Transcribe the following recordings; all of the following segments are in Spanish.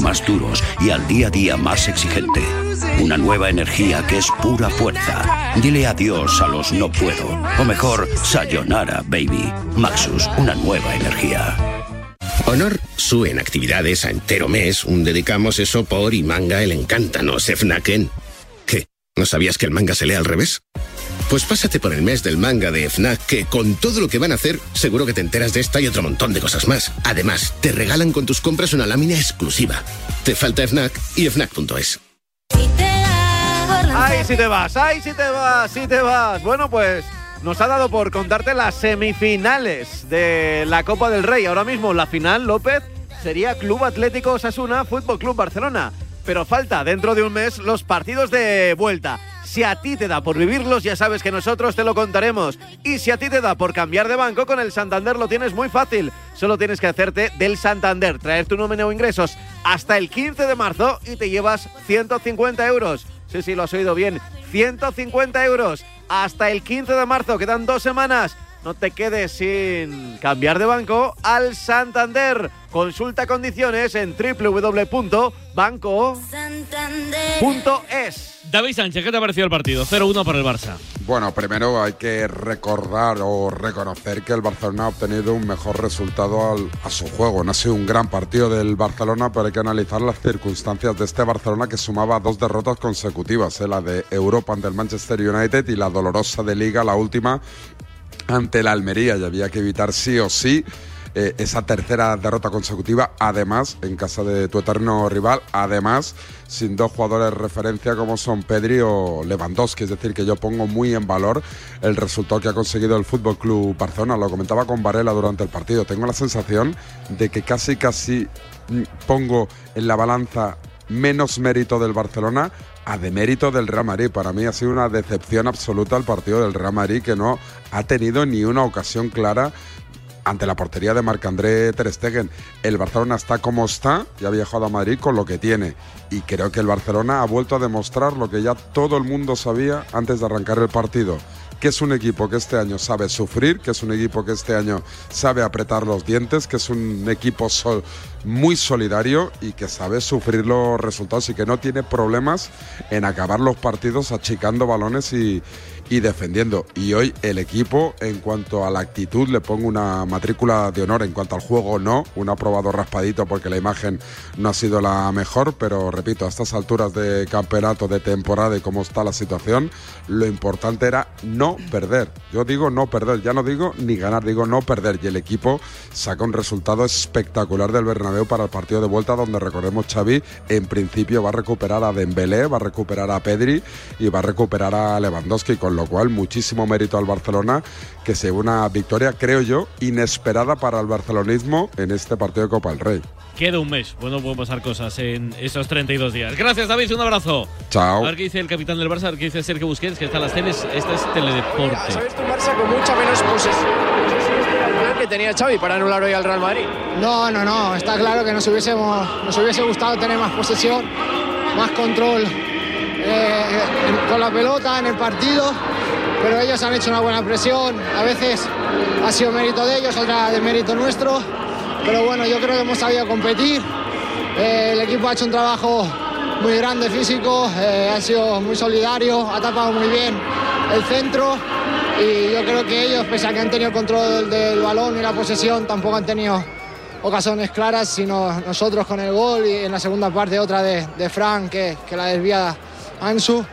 más duros y al día a día más exigente. Una nueva energía que es pura fuerza. Dile adiós a los no puedo. O mejor, sayonara, baby. Maxus, una nueva energía. Honor su en actividades a entero mes, un dedicamos eso por y manga el encántanos, Fnaken. ¿Qué? ¿No sabías que el manga se lee al revés? Pues pásate por el mes del manga de FNAC, que con todo lo que van a hacer, seguro que te enteras de esta y otro montón de cosas más. Además, te regalan con tus compras una lámina exclusiva. Te falta FNAC y FNAC.es. ¡Ay, si te vas! ¡Ay, si te vas! ¡Si te vas! Bueno, pues nos ha dado por contarte las semifinales de la Copa del Rey. Ahora mismo la final, López, sería Club Atlético Osasuna, Fútbol Club Barcelona. Pero falta dentro de un mes los partidos de vuelta. Si a ti te da por vivirlos, ya sabes que nosotros te lo contaremos. Y si a ti te da por cambiar de banco, con el Santander lo tienes muy fácil. Solo tienes que hacerte del Santander, traer tu nómina o ingresos hasta el 15 de marzo y te llevas 150 euros. Sí, sí, lo has oído bien. 150 euros hasta el 15 de marzo. Quedan dos semanas. No te quedes sin cambiar de banco al Santander. Consulta condiciones en www.banco.es. David Sánchez, ¿qué te ha parecido el partido? 0-1 para el Barça. Bueno, primero hay que recordar o reconocer que el Barcelona ha obtenido un mejor resultado al, a su juego. No ha sido un gran partido del Barcelona, pero hay que analizar las circunstancias de este Barcelona que sumaba dos derrotas consecutivas, ¿eh? la de Europa ante el Manchester United y la dolorosa de Liga, la última ante la Almería. Y había que evitar sí o sí eh, esa tercera derrota consecutiva, además, en casa de tu eterno rival, además, sin dos jugadores de referencia como son Pedri o Lewandowski. Es decir, que yo pongo muy en valor el resultado que ha conseguido el Fútbol Club Barcelona. Lo comentaba con Varela durante el partido. Tengo la sensación de que casi, casi mm, pongo en la balanza menos mérito del Barcelona a demérito del Real Madrid. Para mí ha sido una decepción absoluta el partido del Real Madrid que no ha tenido ni una ocasión clara ante la portería de Marc-André Ter Stegen. El Barcelona está como está y ha viajado a Madrid con lo que tiene. Y creo que el Barcelona ha vuelto a demostrar lo que ya todo el mundo sabía antes de arrancar el partido que es un equipo que este año sabe sufrir, que es un equipo que este año sabe apretar los dientes, que es un equipo muy solidario y que sabe sufrir los resultados y que no tiene problemas en acabar los partidos achicando balones y, y defendiendo. Y hoy el equipo, en cuanto a la actitud, le pongo una matrícula de honor. En cuanto al juego, no. Un aprobado raspadito porque la imagen no ha sido la mejor. Pero repito, a estas alturas de campeonato, de temporada y cómo está la situación, lo importante era no perder. Yo digo no perder, ya no digo ni ganar, digo no perder. Y el equipo saca un resultado espectacular del Bernabéu para el partido de vuelta, donde recordemos Xavi, en principio va a recuperar a Dembélé, va a recuperar a Pedri y va a recuperar a Lewandowski lo cual muchísimo mérito al Barcelona, que se una victoria, creo yo, inesperada para el barcelonismo en este partido de Copa del Rey. Queda un mes. Bueno, pueden pasar cosas en esos 32 días. Gracias, David. Un abrazo. Chao. A ver qué dice el capitán del Barça, a ver qué dice Sergio Busquets, que está en las teles. Este es Teledeporte. ¿Sabes un Barça con mucha menos posesión que tenía Xavi para anular hoy al Real Madrid? No, no, no. Está claro que nos, hubiésemos, nos hubiese gustado tener más posesión, más control eh, con la pelota en el partido pero ellos han hecho una buena presión, a veces ha sido mérito de ellos, otra de mérito nuestro, pero bueno, yo creo que hemos sabido competir, eh, el equipo ha hecho un trabajo muy grande físico, eh, ha sido muy solidario, ha tapado muy bien el centro. Y yo creo que ellos, pese a que han tenido control del balón y la posesión, tampoco han tenido ocasiones claras, sino nosotros con el gol y en la segunda parte otra de, de Frank que, la desvía Ansu.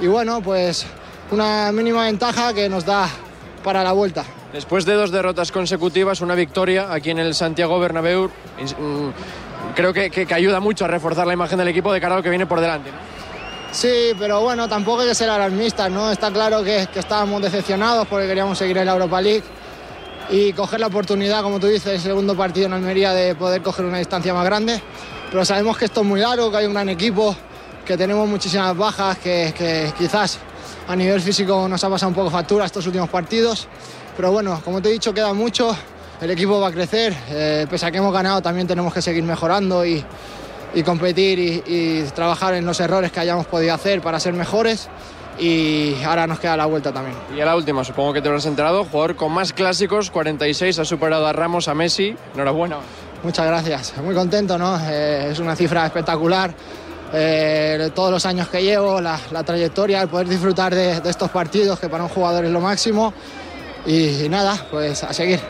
Y bueno, pues una mínima ventaja que nos da para la vuelta. Después de dos derrotas consecutivas, una victoria aquí en el Santiago Bernabéu, mm, creo que, que, ayuda mucho a reforzar la imagen del equipo de cara a lo que viene por delante. Sí, pero bueno, tampoco hay que ser alarmistas, ¿no? Está claro que, que estábamos decepcionados porque queríamos seguir en la Europa League y coger la oportunidad, como tú dices, el segundo partido en Almería de poder coger una distancia más grande. Pero sabemos que esto es muy largo, que hay un gran equipo, que tenemos muchísimas bajas, que, que quizás a nivel físico nos ha pasado un poco factura estos últimos partidos. Pero bueno, como te he dicho, queda mucho. El equipo va a crecer. Eh, pese a que hemos ganado, también tenemos que seguir mejorando y, y competir y, y, trabajar en los errores que hayamos podido hacer para ser mejores. Y ahora nos queda la vuelta también. Y a la última, supongo que te habrás enterado, jugador con más clásicos, 46, ha superado a Ramos, a Messi. Enhorabuena. Muchas gracias. Muy contento, ¿no? Eh, es una cifra espectacular. Eh, todos los años que llevo, la, trayectoria, el poder disfrutar de, estos partidos, que para un jugador es lo máximo. Y, nada, pues a seguir.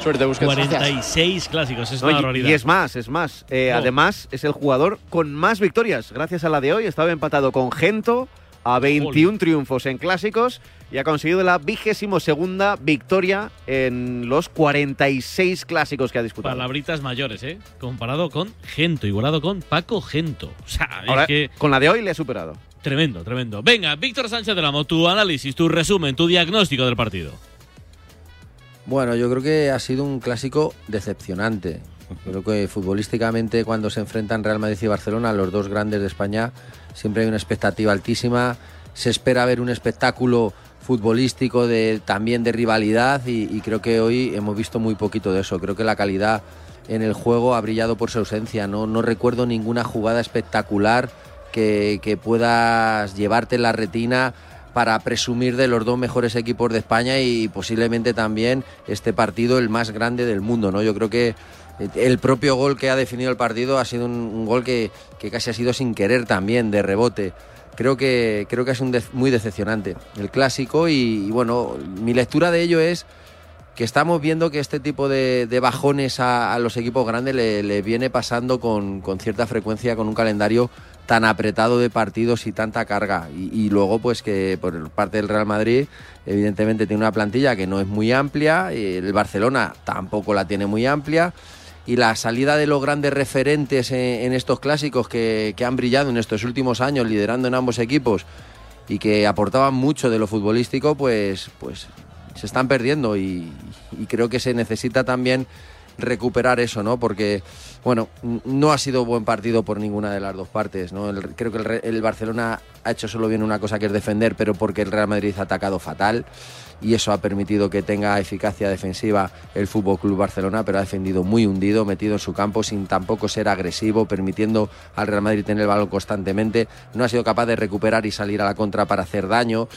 Suerte, Busquets. 46 clásicos, es una Y es más, es más. Eh, además, es el jugador con más victorias. Gracias a la de hoy, estaba empatado con Gento a 21 triunfos en clásicos y ha conseguido la vigésimo segunda victoria en los 46 clásicos que ha disputado. Palabritas mayores, ¿eh? Comparado con Gento, igualado con Paco Gento. O sea, es que... con la de hoy le ha superado. Tremendo, tremendo. Venga, Víctor Sánchez del Amo, tu análisis, tu resumen, tu diagnóstico del partido. Bueno, yo creo que ha sido un clásico decepcionante. Creo que futbolísticamente cuando se enfrentan Real Madrid y Barcelona, los dos grandes de España, siempre hay una expectativa altísima. Se espera ver un espectáculo futbolístico de, también de rivalidad y, creo que hoy hemos visto muy poquito de eso. Creo que la calidad en el juego ha brillado por su ausencia. No, no recuerdo ninguna jugada espectacular que, que puedas llevarte en la retina para presumir de los dos mejores equipos de España y posiblemente también este partido el más grande del mundo. ¿no? Yo creo que el propio gol que ha definido el partido ha sido un, gol que, casi ha sido sin querer también, de rebote. Creo que, creo que es un muy decepcionante el clásico y, bueno, mi lectura de ello es que estamos viendo que este tipo de, bajones a, los equipos grandes le, viene pasando con, cierta frecuencia con un calendario tan apretado de partidos y tanta carga. Y, y, luego, pues que por parte del Real Madrid, evidentemente tiene una plantilla que no es muy amplia, el Barcelona tampoco la tiene muy amplia y la salida de los grandes referentes en, estos clásicos que, han brillado en estos últimos años liderando en ambos equipos y que aportaban mucho de lo futbolístico, pues, pues se están perdiendo y, creo que se necesita también recuperar eso, ¿no? Porque, bueno, no ha sido buen partido por ninguna de las dos partes, ¿no? creo que el, el Barcelona ha hecho solo bien una cosa que es defender, pero porque el Real Madrid ha atacado fatal y eso ha permitido que tenga eficacia defensiva el Fútbol Club Barcelona, pero ha defendido muy hundido, metido en su campo sin tampoco ser agresivo, permitiendo al Real Madrid tener el balón constantemente. No ha sido capaz de recuperar y salir a la contra para hacer daño.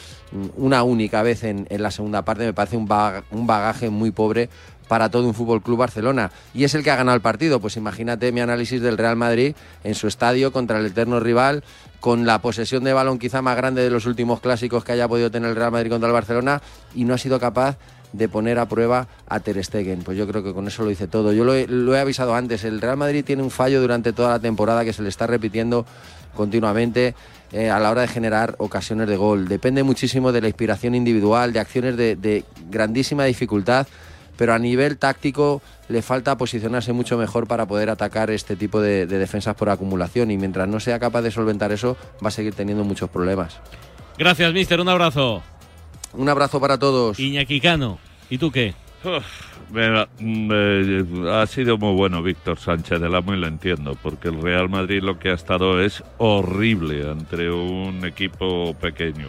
Una única vez en, la segunda parte me parece un, bagaje muy pobre para todo un Fútbol Club Barcelona y es el que ha ganado el partido. Pues imagínate mi análisis del Real Madrid en su estadio contra el eterno rival con la posesión de balón quizá más grande de los últimos clásicos que haya podido tener el Real Madrid contra el Barcelona y no ha sido capaz de poner a prueba a Ter Stegen. Pues yo creo que con eso lo dice todo. Yo lo he, avisado antes, el Real Madrid tiene un fallo durante toda la temporada que se le está repitiendo continuamente eh, a la hora de generar ocasiones de gol. Depende muchísimo de la inspiración individual, de acciones de grandísima dificultad pero a nivel táctico le falta posicionarse mucho mejor para poder atacar este tipo de, defensas por acumulación y mientras no sea capaz de solventar eso va a seguir teniendo muchos problemas. Gracias, mister. Un abrazo. Un abrazo para todos. Iñaki Cano. ¿Y tú qué? Eh, ha sido muy bueno Víctor Sánchez del Amo y lo entiendo, porque el Real Madrid lo que ha estado es horrible entre un equipo pequeño.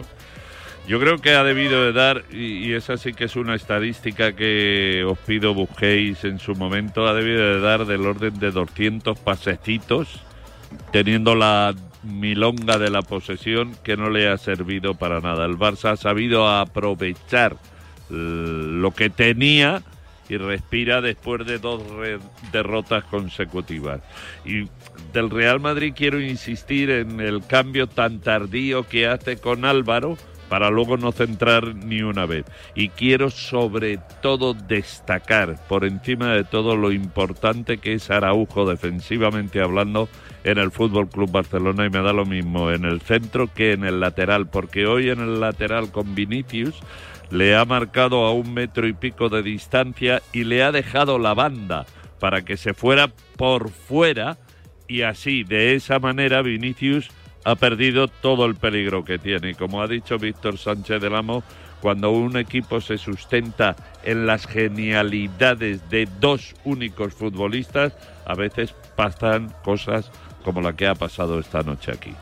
Yo creo que ha debido de dar, y, esa sí que es una estadística que os pido busquéis en su momento, ha debido de dar del orden de 200 pasecitos, teniendo la milonga de la posesión que no le ha servido para nada. El Barça ha sabido aprovechar lo que tenía y respira después de dos derrotas consecutivas. Y del Real Madrid quiero insistir en el cambio tan tardío que hace con Álvaro para luego no centrar ni una vez. Y quiero sobre todo destacar por encima de todo lo importante que es Araujo defensivamente hablando en el Fútbol Club Barcelona y me da lo mismo en el centro que en el lateral, porque hoy en el lateral con Vinicius le ha marcado a un metro y pico de distancia y le ha dejado la banda para que se fuera por fuera y así de esa manera Vinicius ha perdido todo el peligro que tiene. Y como ha dicho Víctor Sánchez del Amo, cuando un equipo se sustenta en las genialidades de dos únicos futbolistas, a veces pasan cosas como la que ha pasado esta noche aquí.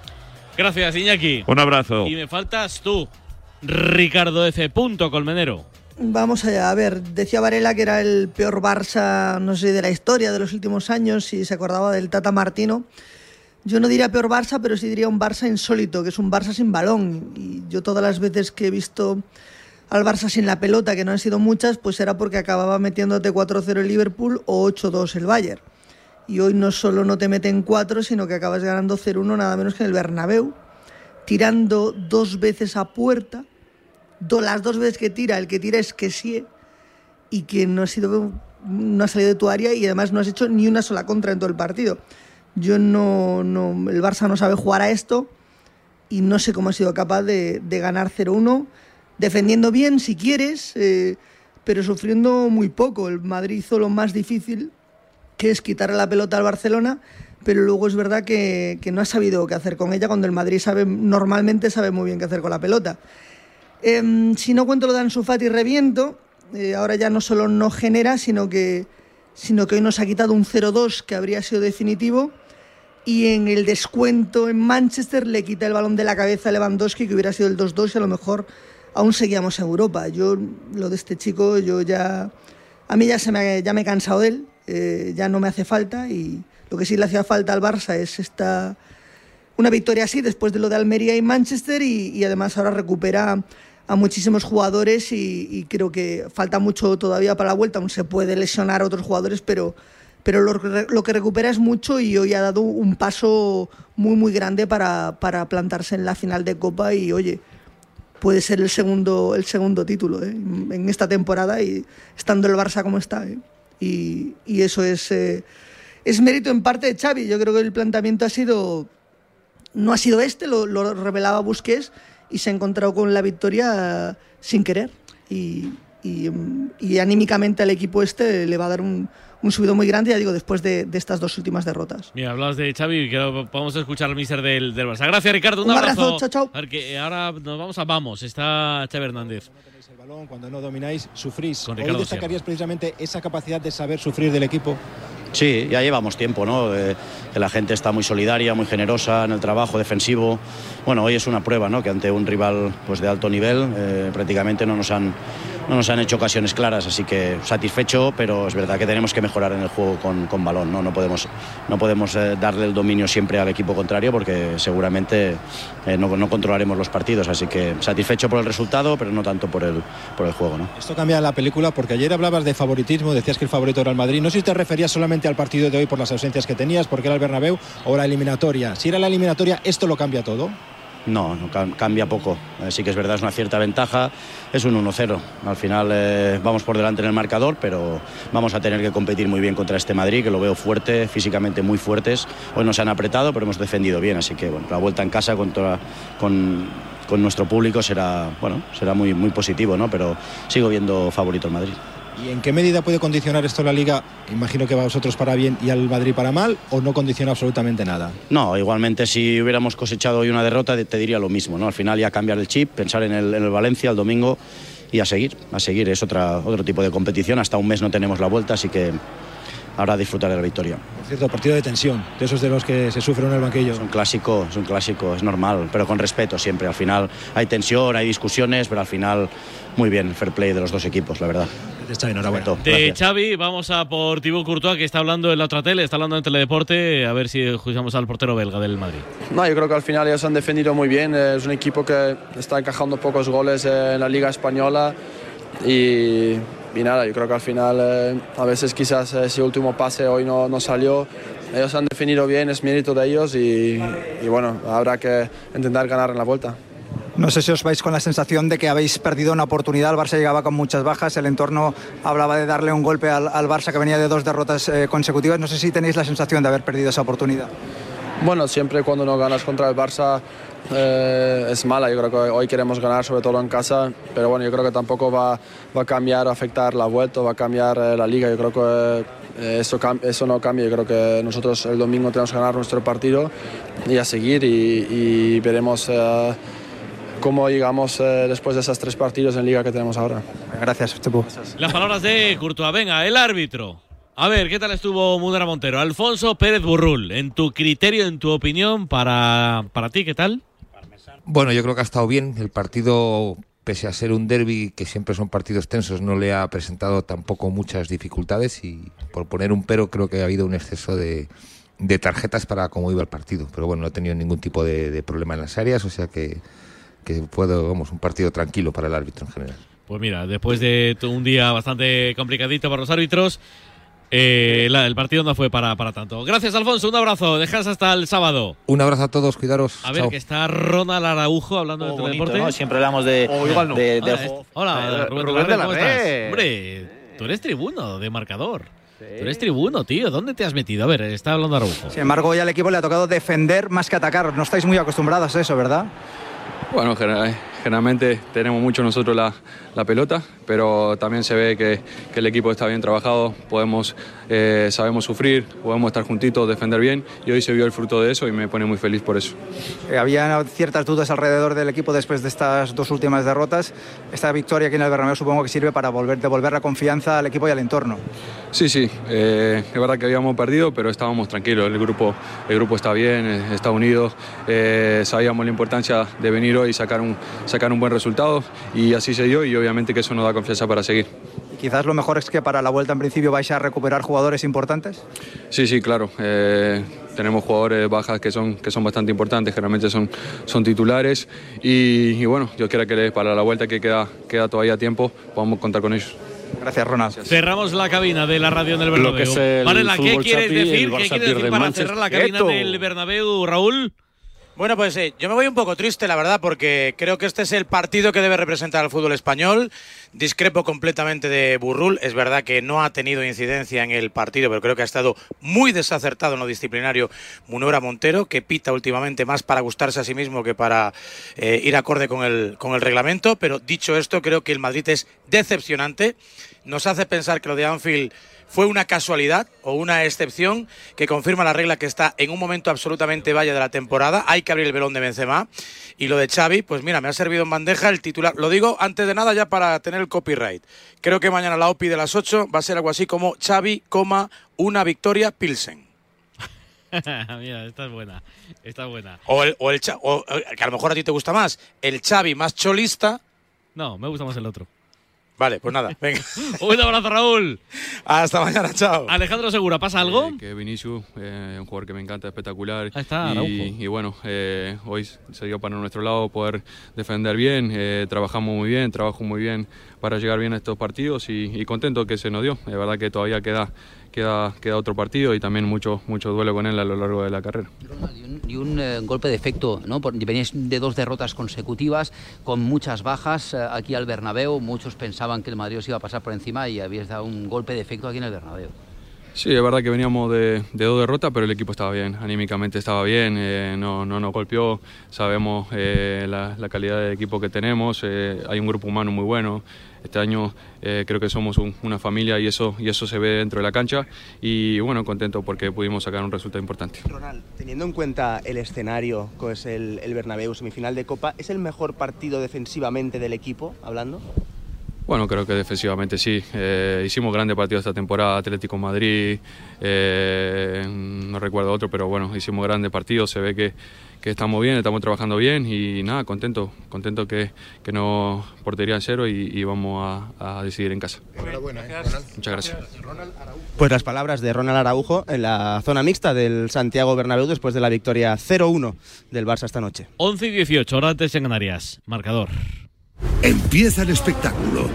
Gracias, Iñaki. Un abrazo. Y me faltas tú, Ricardo F. Punto Colmenero. Vamos allá, a ver, decía Varela que era el peor Barça, no sé, de la historia de los últimos años, si se acordaba del Tata Martino. Yo no diría peor Barça, pero sí diría un Barça insólito, que es un Barça sin balón. Y yo todas las veces que he visto al Barça sin la pelota, que no han sido muchas, pues era porque acababa metiéndote 4-0 el Liverpool o 8-2 el Bayern. y hoy no solo no te meten cuatro, sino que acabas ganando 0-1 nada menos que en el Bernabéu, tirando dos veces a puerta, las dos veces que tira, el que tira es que sí, y que no ha, sido, no ha salido de tu área y además no has hecho ni una sola contra en todo el partido. Yo no, no el Barça no sabe jugar a esto y no sé cómo ha sido capaz de, de ganar 0-1, defendiendo bien si quieres, eh, pero sufriendo muy poco. El Madrid hizo lo más difícil, que es quitarle la pelota al Barcelona, pero luego es verdad que, que no ha sabido qué hacer con ella cuando el Madrid sabe, normalmente sabe muy bien qué hacer con la pelota. Eh, si no cuento lo de Ansu Fati reviento, eh, ahora ya no solo no genera, sino que, sino que hoy nos ha quitado un 0-2 que habría sido definitivo y en el descuento en Manchester le quita el balón de la cabeza a Lewandowski que hubiera sido el 2-2 y a lo mejor aún seguíamos en Europa. Yo lo de este chico, yo ya a mí ya se me ya me he cansado de él, eh, ya no me hace falta y lo que sí le hacía falta al Barça es esta una victoria así después de lo de Almería y Manchester y, y además ahora recupera a muchísimos jugadores y, creo que falta mucho todavía para la vuelta, aún se puede lesionar a otros jugadores, pero, pero lo, lo, que recupera es mucho y hoy ha dado un paso muy muy grande para, para plantarse en la final de Copa y oye, puede ser el segundo, el segundo título ¿eh? en esta temporada y estando el Barça como está. ¿eh? Y, y, eso es, eh, es mérito en parte de Xavi. Yo creo que el planteamiento ha sido, no ha sido este, lo, lo revelaba Busquets, y se ha encontrado con la victoria sin querer. Y, y, y anímicamente al equipo este le va a dar un, un subido muy grande, ya digo, después de, de, estas dos últimas derrotas. Mira, hablabas de Xavi, que vamos a escuchar al míster del, del Barça. Gracias, Ricardo. Un, un abrazo. abrazo. Chao, chao. Que ahora nos vamos a Vamos. Está Xavi Hernández. El balón, cuando no domináis, sufrís. Con Hoy destacarías precisamente esa capacidad de saber sufrir del equipo. Sí, ya llevamos tiempo, ¿no? Que la gente está muy solidaria, muy generosa en el trabajo defensivo. Bueno, hoy es una prueba, ¿no? Que ante un rival pues, de alto nivel eh, prácticamente no nos han no nos han hecho ocasiones claras, así que satisfecho, pero es verdad que tenemos que mejorar en el juego con, con balón. No, no podemos, no podemos eh, darle el dominio siempre al equipo contrario porque seguramente eh, no, no, controlaremos los partidos. Así que satisfecho por el resultado, pero no tanto por el, por el juego. ¿no? Esto cambia la película porque ayer hablabas de favoritismo, decías que el favorito era el Madrid. No sé si te referías solamente al partido de hoy por las ausencias que tenías, porque era el Bernabéu, o la eliminatoria. Si era la eliminatoria, ¿esto lo cambia todo? No, cambia poco. Eh, sí que es verdad, es una cierta ventaja. Es un 1-0. Al final eh, vamos por delante en el marcador, pero vamos a tener que competir muy bien contra este Madrid, que lo veo fuerte, físicamente muy fuertes. Hoy nos han apretado, pero hemos defendido bien. Así que bueno, la vuelta en casa con nuestro público será, bueno, será muy, muy positivo, ¿no? pero sigo viendo favorito el Madrid. ¿Y en qué medida puede condicionar esto la liga? Imagino que va a vosotros para bien y al Madrid para mal, o no condiciona absolutamente nada. No, igualmente si hubiéramos cosechado hoy una derrota te diría lo mismo, ¿no? Al final ya cambiar el chip, pensar en el, en el Valencia el domingo y a seguir, a seguir. Es otra, otro tipo de competición. Hasta un mes no tenemos la vuelta, así que ahora disfrutar de la victoria. Por cierto, partido de tensión, de esos de los que se sufren en el banquillo. Es un clásico, es un clásico, es normal, pero con respeto siempre. Al final hay tensión, hay discusiones, pero al final muy bien, fair play de los dos equipos, la verdad. Está enhorabuena. De Xavi, vamos a por Thibaut Courtois, que está hablando en la otra tele, está hablando en Teledeporte, a ver si escuchamos al portero belga del Madrid. No, yo creo que al final ellos han defendido muy bien, es un equipo que está encajando pocos goles en la Liga Española y, y nada, yo creo que al final eh, a veces quizás ese último pase hoy no, no salió, ellos han definido bien, es mérito de ellos y, y bueno, habrá que intentar ganar en la vuelta. No sé si os vais con la sensación de que habéis perdido una oportunidad. El Barça llegaba con muchas bajas. El entorno hablaba de darle un golpe al, al Barça que venía de dos derrotas eh, consecutivas. No sé si tenéis la sensación de haber perdido esa oportunidad. Bueno, siempre cuando no ganas contra el Barça eh, es mala. Yo creo que hoy queremos ganar, sobre todo en casa. Pero bueno, yo creo que tampoco va, va a cambiar o afectar la vuelta, va a cambiar eh, la liga. Yo creo que eso, eso no cambia. Yo creo que nosotros el domingo tenemos que ganar nuestro partido y a seguir y veremos cómo llegamos eh, después de esos tres partidos en liga que tenemos ahora. Gracias, Chepo. Las palabras de Courtois. Venga, el árbitro. A ver, ¿qué tal estuvo Mudera Montero? Alfonso Pérez Burrul, en tu criterio, en tu opinión, para, para ti, ¿qué tal? Bueno, yo creo que ha estado bien. El partido, pese a ser un derby, que siempre son partidos tensos, no le ha presentado tampoco muchas dificultades y por poner un pero creo que ha habido un exceso de, de tarjetas para cómo iba el partido. Pero bueno, no ha tenido ningún tipo de, de problema en las áreas, o sea que que puedo, vamos, un partido tranquilo para el árbitro en general. Pues mira, después de un día bastante complicadito para los árbitros, eh, la- el partido no fue para, para tanto. Gracias, Alfonso. Un abrazo. Dejas hasta el sábado. Un abrazo a todos, cuidaros. A ver, Chao. que está Ronald Araujo hablando Oh, de bonito, deporte. ¿no? Siempre hablamos de- Oh, igual no. de- del Hola, juego. eh, Hola, Rubén, Rubén de la de la ¿cómo estás? Hombre, tú eres tribuno de marcador. Tú eres tribuno, tío. ¿Dónde te has metido? A ver, está hablando Araujo. Sin embargo, hoy al equipo le ha tocado defender más que atacar. No estáis muy acostumbrados a eso, ¿verdad? Bueno, gener- generalmente tenemos mucho nosotros la, la pelota, pero también se ve que el equipo está bien trabajado, podemos, eh, sabemos sufrir, podemos estar juntitos, defender bien y hoy se vio el fruto de eso y me pone muy feliz por eso. Eh, había ciertas dudas alrededor del equipo después de estas dos últimas derrotas. Esta victoria aquí en el Bernabéu supongo que sirve para volver, devolver la confianza al equipo y al entorno. Sí, sí, eh, es verdad que habíamos perdido, pero estábamos tranquilos, el grupo, el grupo está bien, eh, está unido, sabíamos la importancia de venir hoy y sacar un, sacar un buen resultado y así se dio y obviamente que eso nos da confianza para seguir. Quizás lo mejor es que para la vuelta en principio vais a recuperar jugadores importantes. Sí, sí, claro. eh, tenemos jugadores bajas que son, que son bastante importantes, generalmente son, son titulares y, y bueno, yo quiero que para la vuelta que queda, queda todavía tiempo podamos contar con ellos. Gracias, Ronald. Cerramos la cabina de la radio en el Bernabéu. Lo que es el Varela, ¿qué quieres decir? ¿Qué quieres decir para Manchester. cerrar la cabina del Bernabéu, Raúl? Bueno, pues eh, yo me voy un poco triste, la verdad, porque creo que este es el partido que debe representar al fútbol español. Discrepo completamente de Burrul. Es verdad que no ha tenido incidencia en el partido, pero creo que ha estado muy desacertado en lo disciplinario Munora Montero, que pita últimamente más para gustarse a sí mismo que para eh, ir acorde con el, con el reglamento. Pero dicho esto, creo que el Madrid es decepcionante. Nos hace pensar que lo de Anfield fue una casualidad o una excepción que confirma la regla que está en un momento absolutamente vaya de la temporada. Hay que abrir el velón de Benzema. Y lo de Xavi, pues mira, me ha servido en bandeja el titular. Lo digo antes de nada ya para tener el copyright. Creo que mañana la OPI de las 8 va a ser algo así como Xavi, coma, una victoria Pilsen. Mira, esta es buena. Esta es buena. O el, o el o, eh, que a lo mejor a ti te gusta más, el Xavi más cholista. No, me gusta más el otro. Vale, pues nada, venga. Un abrazo, Raúl. Hasta mañana, chao. Alejandro Segura, ¿pasa algo? Eh, que Vinicius, eh, un jugador que me encanta, espectacular. está, Araujo. y, y bueno, eh, hoy se dio para nuestro lado poder defender bien, eh, trabajamos muy bien, trabajo muy bien para llegar bien a estos partidos y, y contento que se nos dio. Es verdad que todavía queda, queda, queda otro partido y también mucho, mucho duelo con él a lo largo de la carrera. y un eh, golpe de efecto, ¿no? Veníais de dos derrotas consecutivas con muchas bajas eh, aquí al Bernabéu. Muchos pensaban que el Madrid os iba a pasar por encima y habíais dado un golpe de efecto aquí en el Bernabéu. Sí, es verdad que veníamos de, de dos derrotas, pero el equipo estaba bien, anímicamente estaba bien, eh, no, no nos golpeó, sabemos eh, la, la calidad de equipo que tenemos, eh, hay un grupo humano muy bueno, este año eh, creo que somos un- una familia y eso, y eso se ve dentro de la cancha y bueno, contento porque pudimos sacar un resultado importante. Ronald, teniendo en cuenta el escenario, que es el, el Bernabéu, semifinal de Copa, ¿es el mejor partido defensivamente del equipo, hablando? Bueno, creo que defensivamente sí. Eh, hicimos grandes partidos esta temporada, Atlético Madrid, eh, no recuerdo otro, pero bueno, hicimos grandes partidos, se ve que, que estamos bien, estamos trabajando bien y nada, contento, contento que, que no portería en cero y, y vamos a, a decidir en casa. Muchas gracias. Pues las palabras de Ronald Araujo en la zona mixta del Santiago Bernabéu después de la victoria 0-1 del Barça esta noche. 11 y 18, hora antes en Canarias. Marcador. Empieza el espectáculo.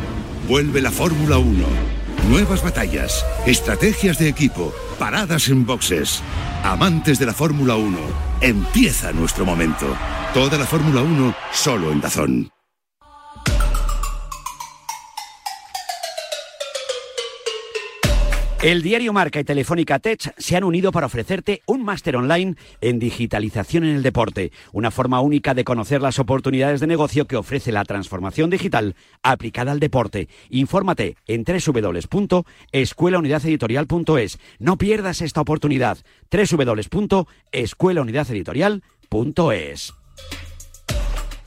Vuelve la Fórmula 1. Nuevas batallas, estrategias de equipo, paradas en boxes. Amantes de la Fórmula 1, empieza nuestro momento. Toda la Fórmula 1 solo en Dazón. El diario Marca y Telefónica Tech se han unido para ofrecerte un máster online en digitalización en el deporte, una forma única de conocer las oportunidades de negocio que ofrece la transformación digital aplicada al deporte. Infórmate en www.escuelaunidadeditorial.es. No pierdas esta oportunidad. www.escuelaunidadeditorial.es.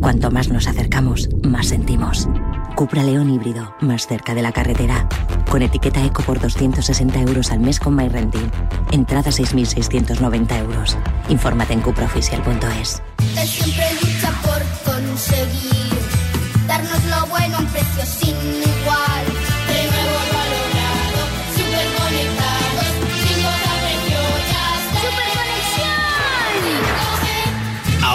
Cuanto más nos acercamos, más sentimos. Cupra León híbrido, más cerca de la carretera. Con etiqueta Eco por 260 euros al mes con MyRenting. Entrada 6.690 euros. Infórmate en cupraoficial.es. Siempre lucha por conseguir darnos lo bueno a un precio sin igual.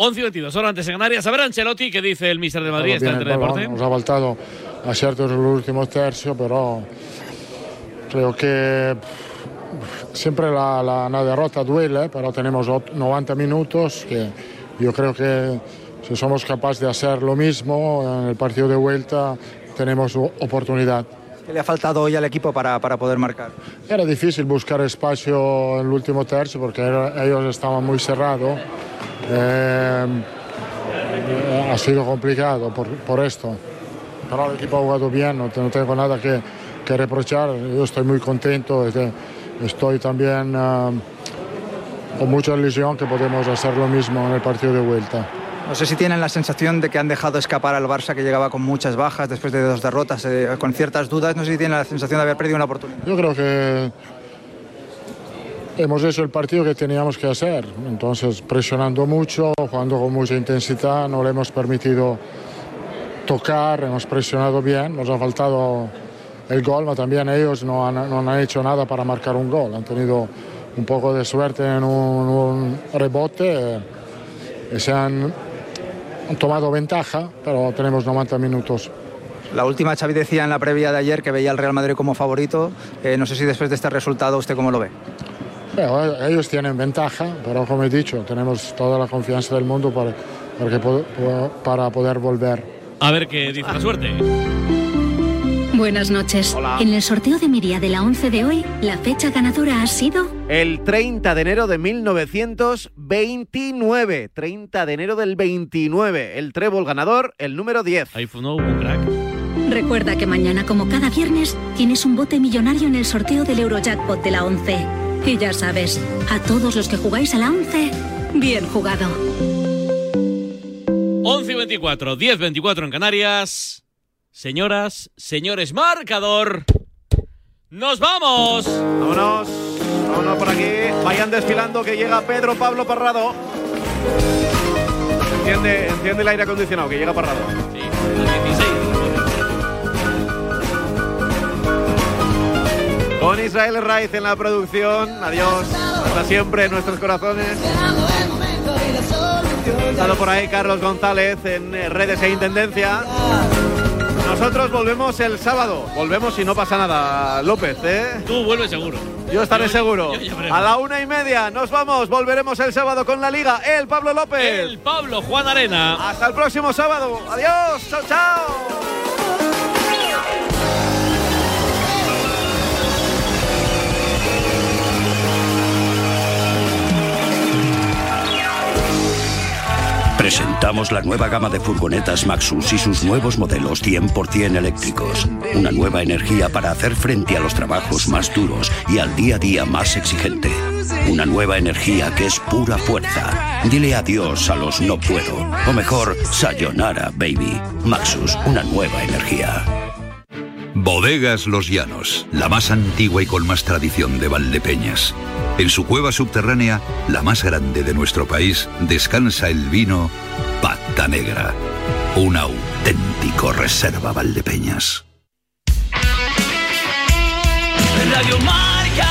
11 y 22, ahora antes en Canarias. A ver, Ancelotti, ¿qué dice el Mister de Madrid? Está en Teledeporte. Nos ha faltato acierto nell'ultimo terzo, però creo que siempre la, la- una derrota duele, pero tenemos ot- 90 minutos que yo creo que si somos capaces de hacer lo mismo en el partido de vuelta, tenemos oportunidad. ¿Qué le ha faltado hoy al equipo para, para poder marcar? Era difícil buscar espacio en el último tercio porque era- ellos estaban muy cerrados. Eh, ha sido complicado por, por esto. Pero el equipo ha jugado bien, no, no tengo nada que, que reprochar. Yo estoy muy contento. este- Estoy también eh, con mucha ilusión que podemos hacer lo mismo en el partido de vuelta. No sé si tienen la sensación de que han dejado escapar al Barça que llegaba con muchas bajas después de dos derrotas, eh, con ciertas dudas. No sé si tienen la sensación de haber perdido una oportunidad. Yo creo que hemos hecho el partido que teníamos que hacer. Entonces, presionando mucho, jugando con mucha intensidad, no le hemos permitido tocar, hemos presionado bien, nos ha faltado el gol, pero también ellos no han, hecho nada para marcar un gol. Han tenido un poco de suerte en un, rebote eh, y se han, han tomado ventaja, pero tenemos 90 minutos. La última, Xavi decía en la previa de ayer que veía al Real Madrid como favorito. Eh, no sé si después de este resultado usted cómo lo ve. Bueno, ellos tienen ventaja, pero como he dicho, tenemos toda la confianza del mundo para, para, que para poder volver. A ver qué dice la suerte. Buenas noches. En el sorteo de mi día de la 11 de hoy, la fecha ganadora ha sido El 30 de enero de 1929. 30 de enero del 29. El trébol ganador, el número 10. Ahí fue un crack. Recuerda que mañana, como cada viernes, tienes un bote millonario en el sorteo del Eurojackpot de la 11. Y ya sabes, a todos los que jugáis a la 11, bien jugado. 11 y 24, 10 24 en Canarias. Señoras, señores, marcador. ¡Nos vamos! Vámonos, vámonos por aquí. Vayan desfilando que llega Pedro Pablo Parrado. Enciende, enciende el aire acondicionado, que llega parado. Sí, a 16. Con Israel Raiz en la producción. Adiós. Hasta siempre en nuestros corazones. Estado por ahí Carlos González en eh, redes e intendencia. Nosotros volvemos el sábado. Volvemos y no pasa nada, López, ¿eh? Tú vuelves seguro. Yo estaré seguro. yo. A la una y media nos vamos. Volveremos el sábado con la Liga. El Pablo López. El Pablo Juan Arena. Hasta el próximo sábado. Adiós. Chao, chao. Presentamos la nueva gama de furgonetas Maxus y sus nuevos modelos 100% eléctricos. Una nueva energía para hacer frente a los trabajos más duros y al día a día más exigente. Una nueva energía que es pura fuerza. Dile adiós a los no puedo. O mejor, sayonara, baby. Maxus, una nueva energía. Bodegas Los Llanos, la más antigua y con más tradición de Valdepeñas. En su cueva subterránea, la más grande de nuestro país, descansa el vino Pata Negra, un auténtico reserva Valdepeñas. Radio Marca.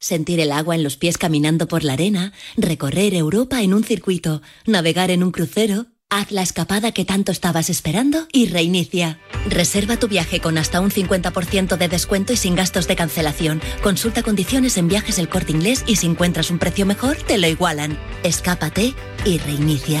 Sentir el agua en los pies caminando por la arena, recorrer Europa en un circuito, navegar en un crucero. Haz la escapada que tanto estabas esperando y reinicia. Reserva tu viaje con hasta un 50% de descuento y sin gastos de cancelación. Consulta condiciones en viajes el corte inglés y si encuentras un precio mejor, te lo igualan. Escápate y reinicia.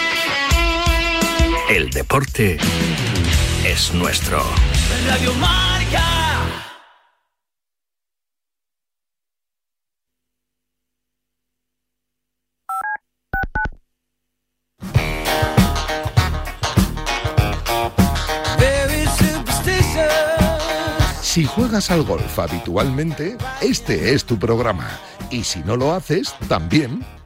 El deporte es nuestro. Radio Marca. Si juegas al golf habitualmente, este es tu programa. Y si no lo haces, también.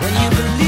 When you believe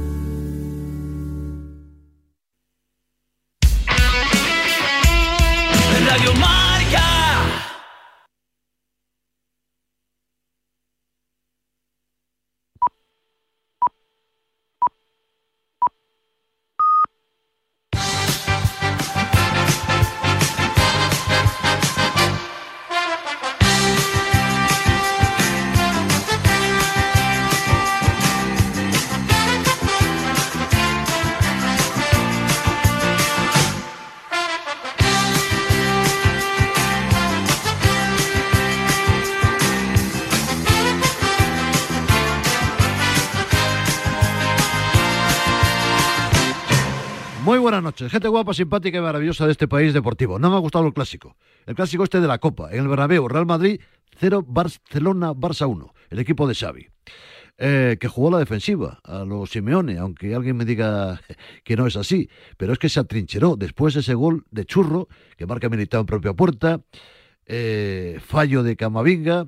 Gente guapa, simpática y maravillosa de este país deportivo. No me ha gustado el clásico. El clásico este de la Copa. En el Bernabéu, Real Madrid 0, Barcelona, Barça 1. El equipo de Xavi. Eh, que jugó la defensiva a los Simeone, aunque alguien me diga que no es así. Pero es que se atrincheró después de ese gol de churro que marca Militao en propia puerta. eh, fallo de Camavinga.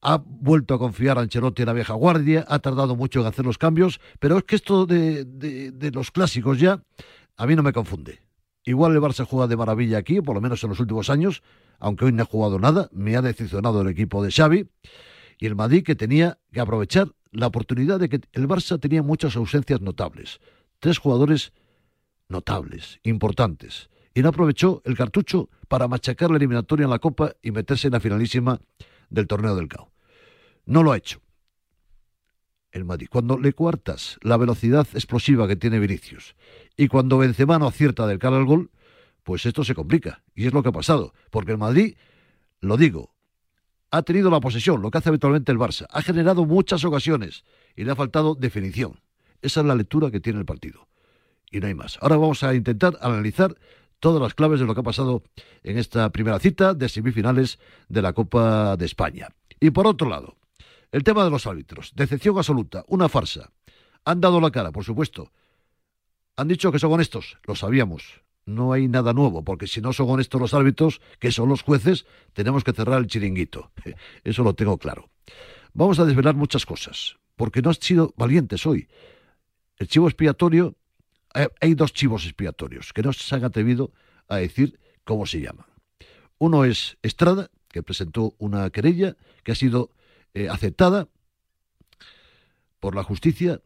Ha vuelto a confiar a Ancelotti en la vieja guardia, ha tardado mucho en hacer los cambios, pero es que esto de, los clásicos ya a mí no me confunde. Igual el Barça juega de maravilla aquí, por lo menos en los últimos años, aunque hoy no ha jugado nada, me ha decepcionado el equipo de Xavi, y el Madrid que tenía que aprovechar la oportunidad de que el Barça tenía muchas ausencias notables. Tres jugadores notables, importantes, y no aprovechó el cartucho para machacar la eliminatoria en la Copa y meterse en la finalísima del torneo del CAO. No lo ha hecho. El Madrid. Cuando le cuartas la velocidad explosiva que tiene Vinicius y cuando Benzema no acierta del cara al gol, pues esto se complica. Y es lo que ha pasado. Porque el Madrid, lo digo, ha tenido la posesión, lo que hace habitualmente el Barça. Ha generado muchas ocasiones y le ha faltado definición. Esa es la lectura que tiene el partido. Y no hay más. Ahora vamos a intentar analizar todas las claves de lo que ha pasado en esta primera cita de semifinales de la Copa de España. Y por otro lado, el tema de los árbitros. Decepción absoluta, una farsa. Han dado la cara, por supuesto. Han dicho que son honestos, lo sabíamos. No hay nada nuevo, porque si no son honestos los árbitros, que son los jueces, tenemos que cerrar el chiringuito. Eso lo tengo claro. Vamos a desvelar muchas cosas, porque no han sido valientes hoy. El chivo expiatorio, eh, hay dos chivos expiatorios que no se han atrevido a decir cómo se llaman. Uno es Estrada, que presentó una querella que ha sido eh, aceptada por la justicia,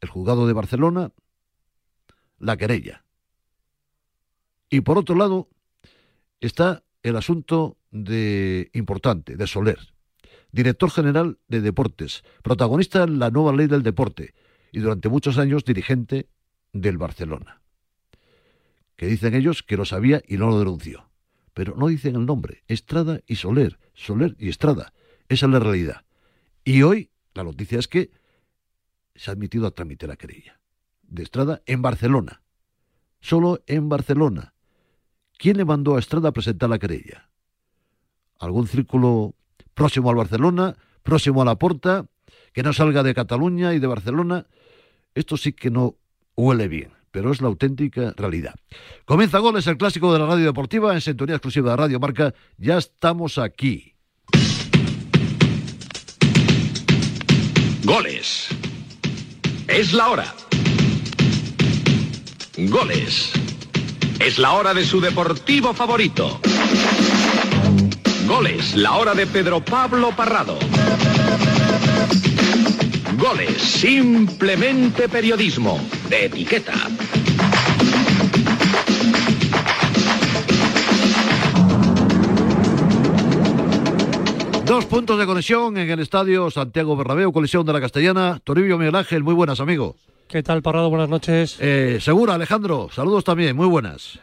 el juzgado de Barcelona, la querella. Y por otro lado está el asunto de importante de Soler, director general de deportes, protagonista en la nueva ley del deporte y durante muchos años dirigente del Barcelona. Que dicen ellos que lo sabía y no lo denunció. Pero no dicen el nombre, Estrada y Soler, Soler y Estrada. Esa es la realidad. Y hoy la noticia es que se ha admitido a trámite la querella de Estrada en Barcelona. Solo en Barcelona. ¿Quién le mandó a Estrada a presentar la querella? ¿Algún círculo próximo al Barcelona, próximo a la Porta, que no salga de Cataluña y de Barcelona? Esto sí que no huele bien, pero es la auténtica realidad. Comienza Goles, el clásico de la radio deportiva, en sintonía exclusiva de Radio Marca. Ya estamos aquí. Goles. Es la hora. Goles. Es la hora de su deportivo favorito. Goles, la hora de Pedro Pablo Parrado. Goles, simplemente periodismo, de etiqueta. Dos puntos de conexión en el estadio Santiago Bernabéu, colisión de la Castellana. Toribio Miguel Ángel, muy buenas, amigo. ¿Qué tal, Parrado? Buenas noches. Eh, Segura, Alejandro, saludos también, muy buenas.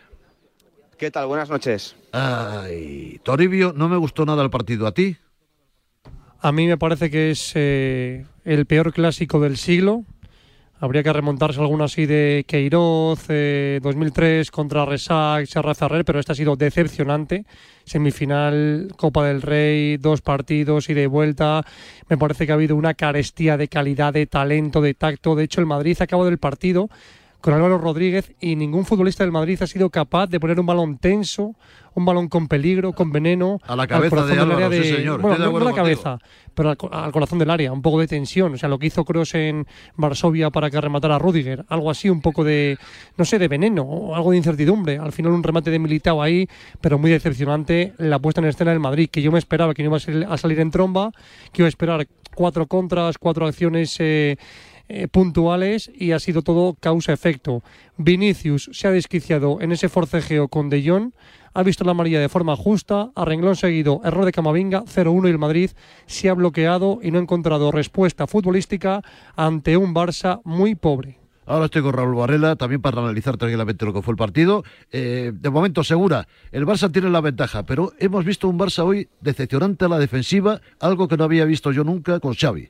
¿Qué tal? Buenas noches. Ay, Toribio, no me gustó nada el partido. ¿A ti? A mí me parece que es eh, el peor clásico del siglo. Habría que remontarse a alguno así de Queiroz, eh, 2003 contra Resac, Serra Ferrer, pero este ha sido decepcionante. Semifinal, Copa del Rey, dos partidos y de vuelta. Me parece que ha habido una carestía de calidad, de talento, de tacto. De hecho, el Madrid ha acabado el partido con Álvaro Rodríguez y ningún futbolista del Madrid ha sido capaz de poner un balón tenso, un balón con peligro, con veneno. A la cabeza de Álvaro, sí, señor. Bueno, Estoy de no, no la cabeza, pero al, co- al corazón del área, un poco de tensión. O sea, lo que hizo Kroos en Varsovia para que rematara a Rudiger, algo así, un poco de, no sé, de veneno, o algo de incertidumbre. Al final un remate de Militao ahí, pero muy decepcionante la puesta en escena del Madrid, que yo me esperaba que no iba a salir, a salir en tromba, que iba a esperar cuatro contras, cuatro acciones eh, eh, puntuales y ha sido todo causa-efecto. Vinicius se ha desquiciado en ese forcejeo con De Jong, ha visto la amarilla de forma justa, a renglón seguido, error de Camavinga, 0-1 y el Madrid se ha bloqueado y no ha encontrado respuesta futbolística ante un Barça muy pobre. Ahora estoy con Raúl Varela, también para analizar tranquilamente lo que fue el partido. Eh, de momento, segura, el Barça tiene la ventaja, pero hemos visto un Barça hoy decepcionante a la defensiva, algo que no había visto yo nunca con Xavi.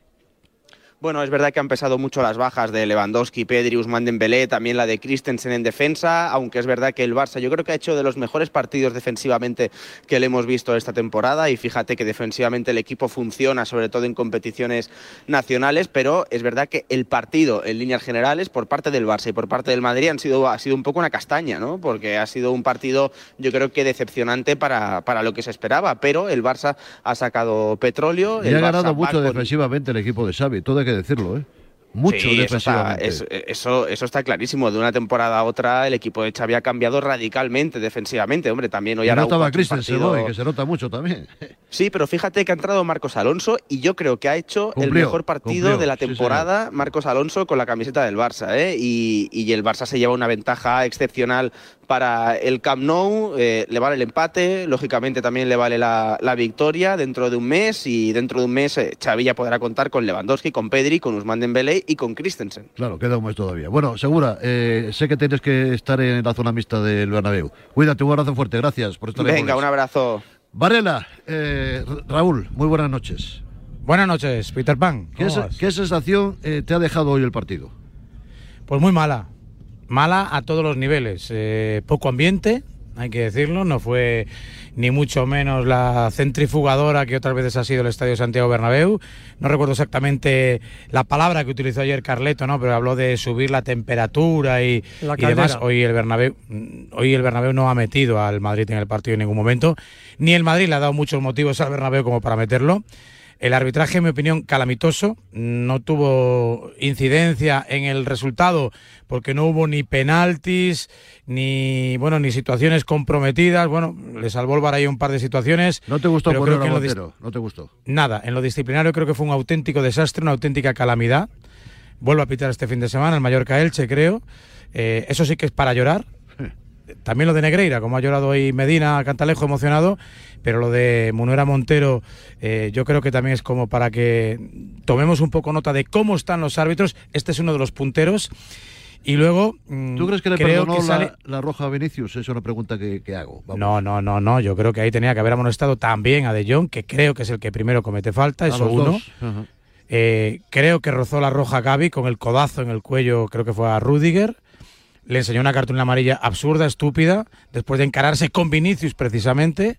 Bueno, es verdad que han pesado mucho las bajas de Lewandowski, Pedri, Usman Dembélé, también la de Christensen en defensa, aunque es verdad que el Barça yo creo que ha hecho de los mejores partidos defensivamente que le hemos visto esta temporada y fíjate que defensivamente el equipo funciona sobre todo en competiciones nacionales, pero es verdad que el partido en líneas generales por parte del Barça y por parte del Madrid han sido, ha sido un poco una castaña, ¿no? Porque ha sido un partido yo creo que decepcionante para, para lo que se esperaba, pero el Barça ha sacado petróleo. Y el ha ganado Barça mucho con- defensivamente el equipo de Xavi, todo que decirlo, ¿eh? Mucho Sí, eso está, defensivamente. es- eso, eso está clarísimo. De una temporada a otra, el equipo de Xavi ha cambiado radicalmente defensivamente. Hombre, también hoy no estaba Christensen partido- que se nota mucho también. Sí, pero fíjate que ha entrado Marcos Alonso y yo creo que ha hecho el mejor partido cumplió, de la sí, temporada Marcos Alonso con la camiseta del Barça. ¿eh? Y, y el Barça se lleva una ventaja excepcional para el Camp Nou. eh, le vale el empate, lógicamente también le vale la, la victoria dentro de un mes y dentro de un mes eh, Xavi ya podrá contar con Lewandowski, con Pedri, con Usman Dembélé y con Christensen. Claro, queda un mes todavía. Bueno, Segura, eh, sé que tienes que estar en la zona mixta del Bernabéu. Cuídate, un abrazo fuerte, gracias por estar Venga, con un abrazo. Varela, eh, Ra- Raúl, muy buenas noches. Buenas noches, Peter Pan. ¿Qué, qué sensación eh, te ha dejado hoy el partido? Pues muy mala. Mala a todos los niveles. Eh, poco ambiente, hay que decirlo. No fue ni mucho menos la centrifugadora que otras veces ha sido el Estadio Santiago Bernabéu. No recuerdo exactamente la palabra que utilizó ayer Carleto, ¿no? Pero habló de subir la temperatura y, La y demás. Hoy el Bernabéu, mm, hoy el Bernabéu no ha metido al Madrid en el partido en ningún momento. Ni el Madrid le ha dado muchos motivos al Bernabéu como para meterlo. El arbitraje, en mi opinión, calamitoso. No tuvo incidencia en el resultado porque no hubo ni penaltis, ni bueno, ni situaciones comprometidas. Bueno, le salvó el VAR ahí un par de situaciones. ¿No te gustó poner creo que Montero? ¿No te gustó? Nada, en lo disciplinario creo que fue un auténtico desastre, una auténtica calamidad. Vuelvo a pitar este fin de semana, el Mallorca Elche, creo. Eh, eso sí que es para llorar. También lo de Negreira, como ha llorado hoy Medina Cantalejo emocionado, pero lo de Munuera Montero eh, yo creo que también es como para que tomemos un poco nota de cómo están los árbitros. Este es uno de los punteros. Y luego mm, ¿Tú crees que le creo perdonó que sale... la, la roja a Vinicius? Es una pregunta que, que hago. Vamos. No, no, no, no. Yo creo que ahí tenía que haber amonestado también a De Jong, que creo que es el que primero comete falta, eso uno. Eh, creo que rozó la roja a Gaby con el codazo en el cuello, creo que fue a Rudiger. Le enseñó una cartulina amarilla absurda, estúpida, después de encararse con Vinicius precisamente.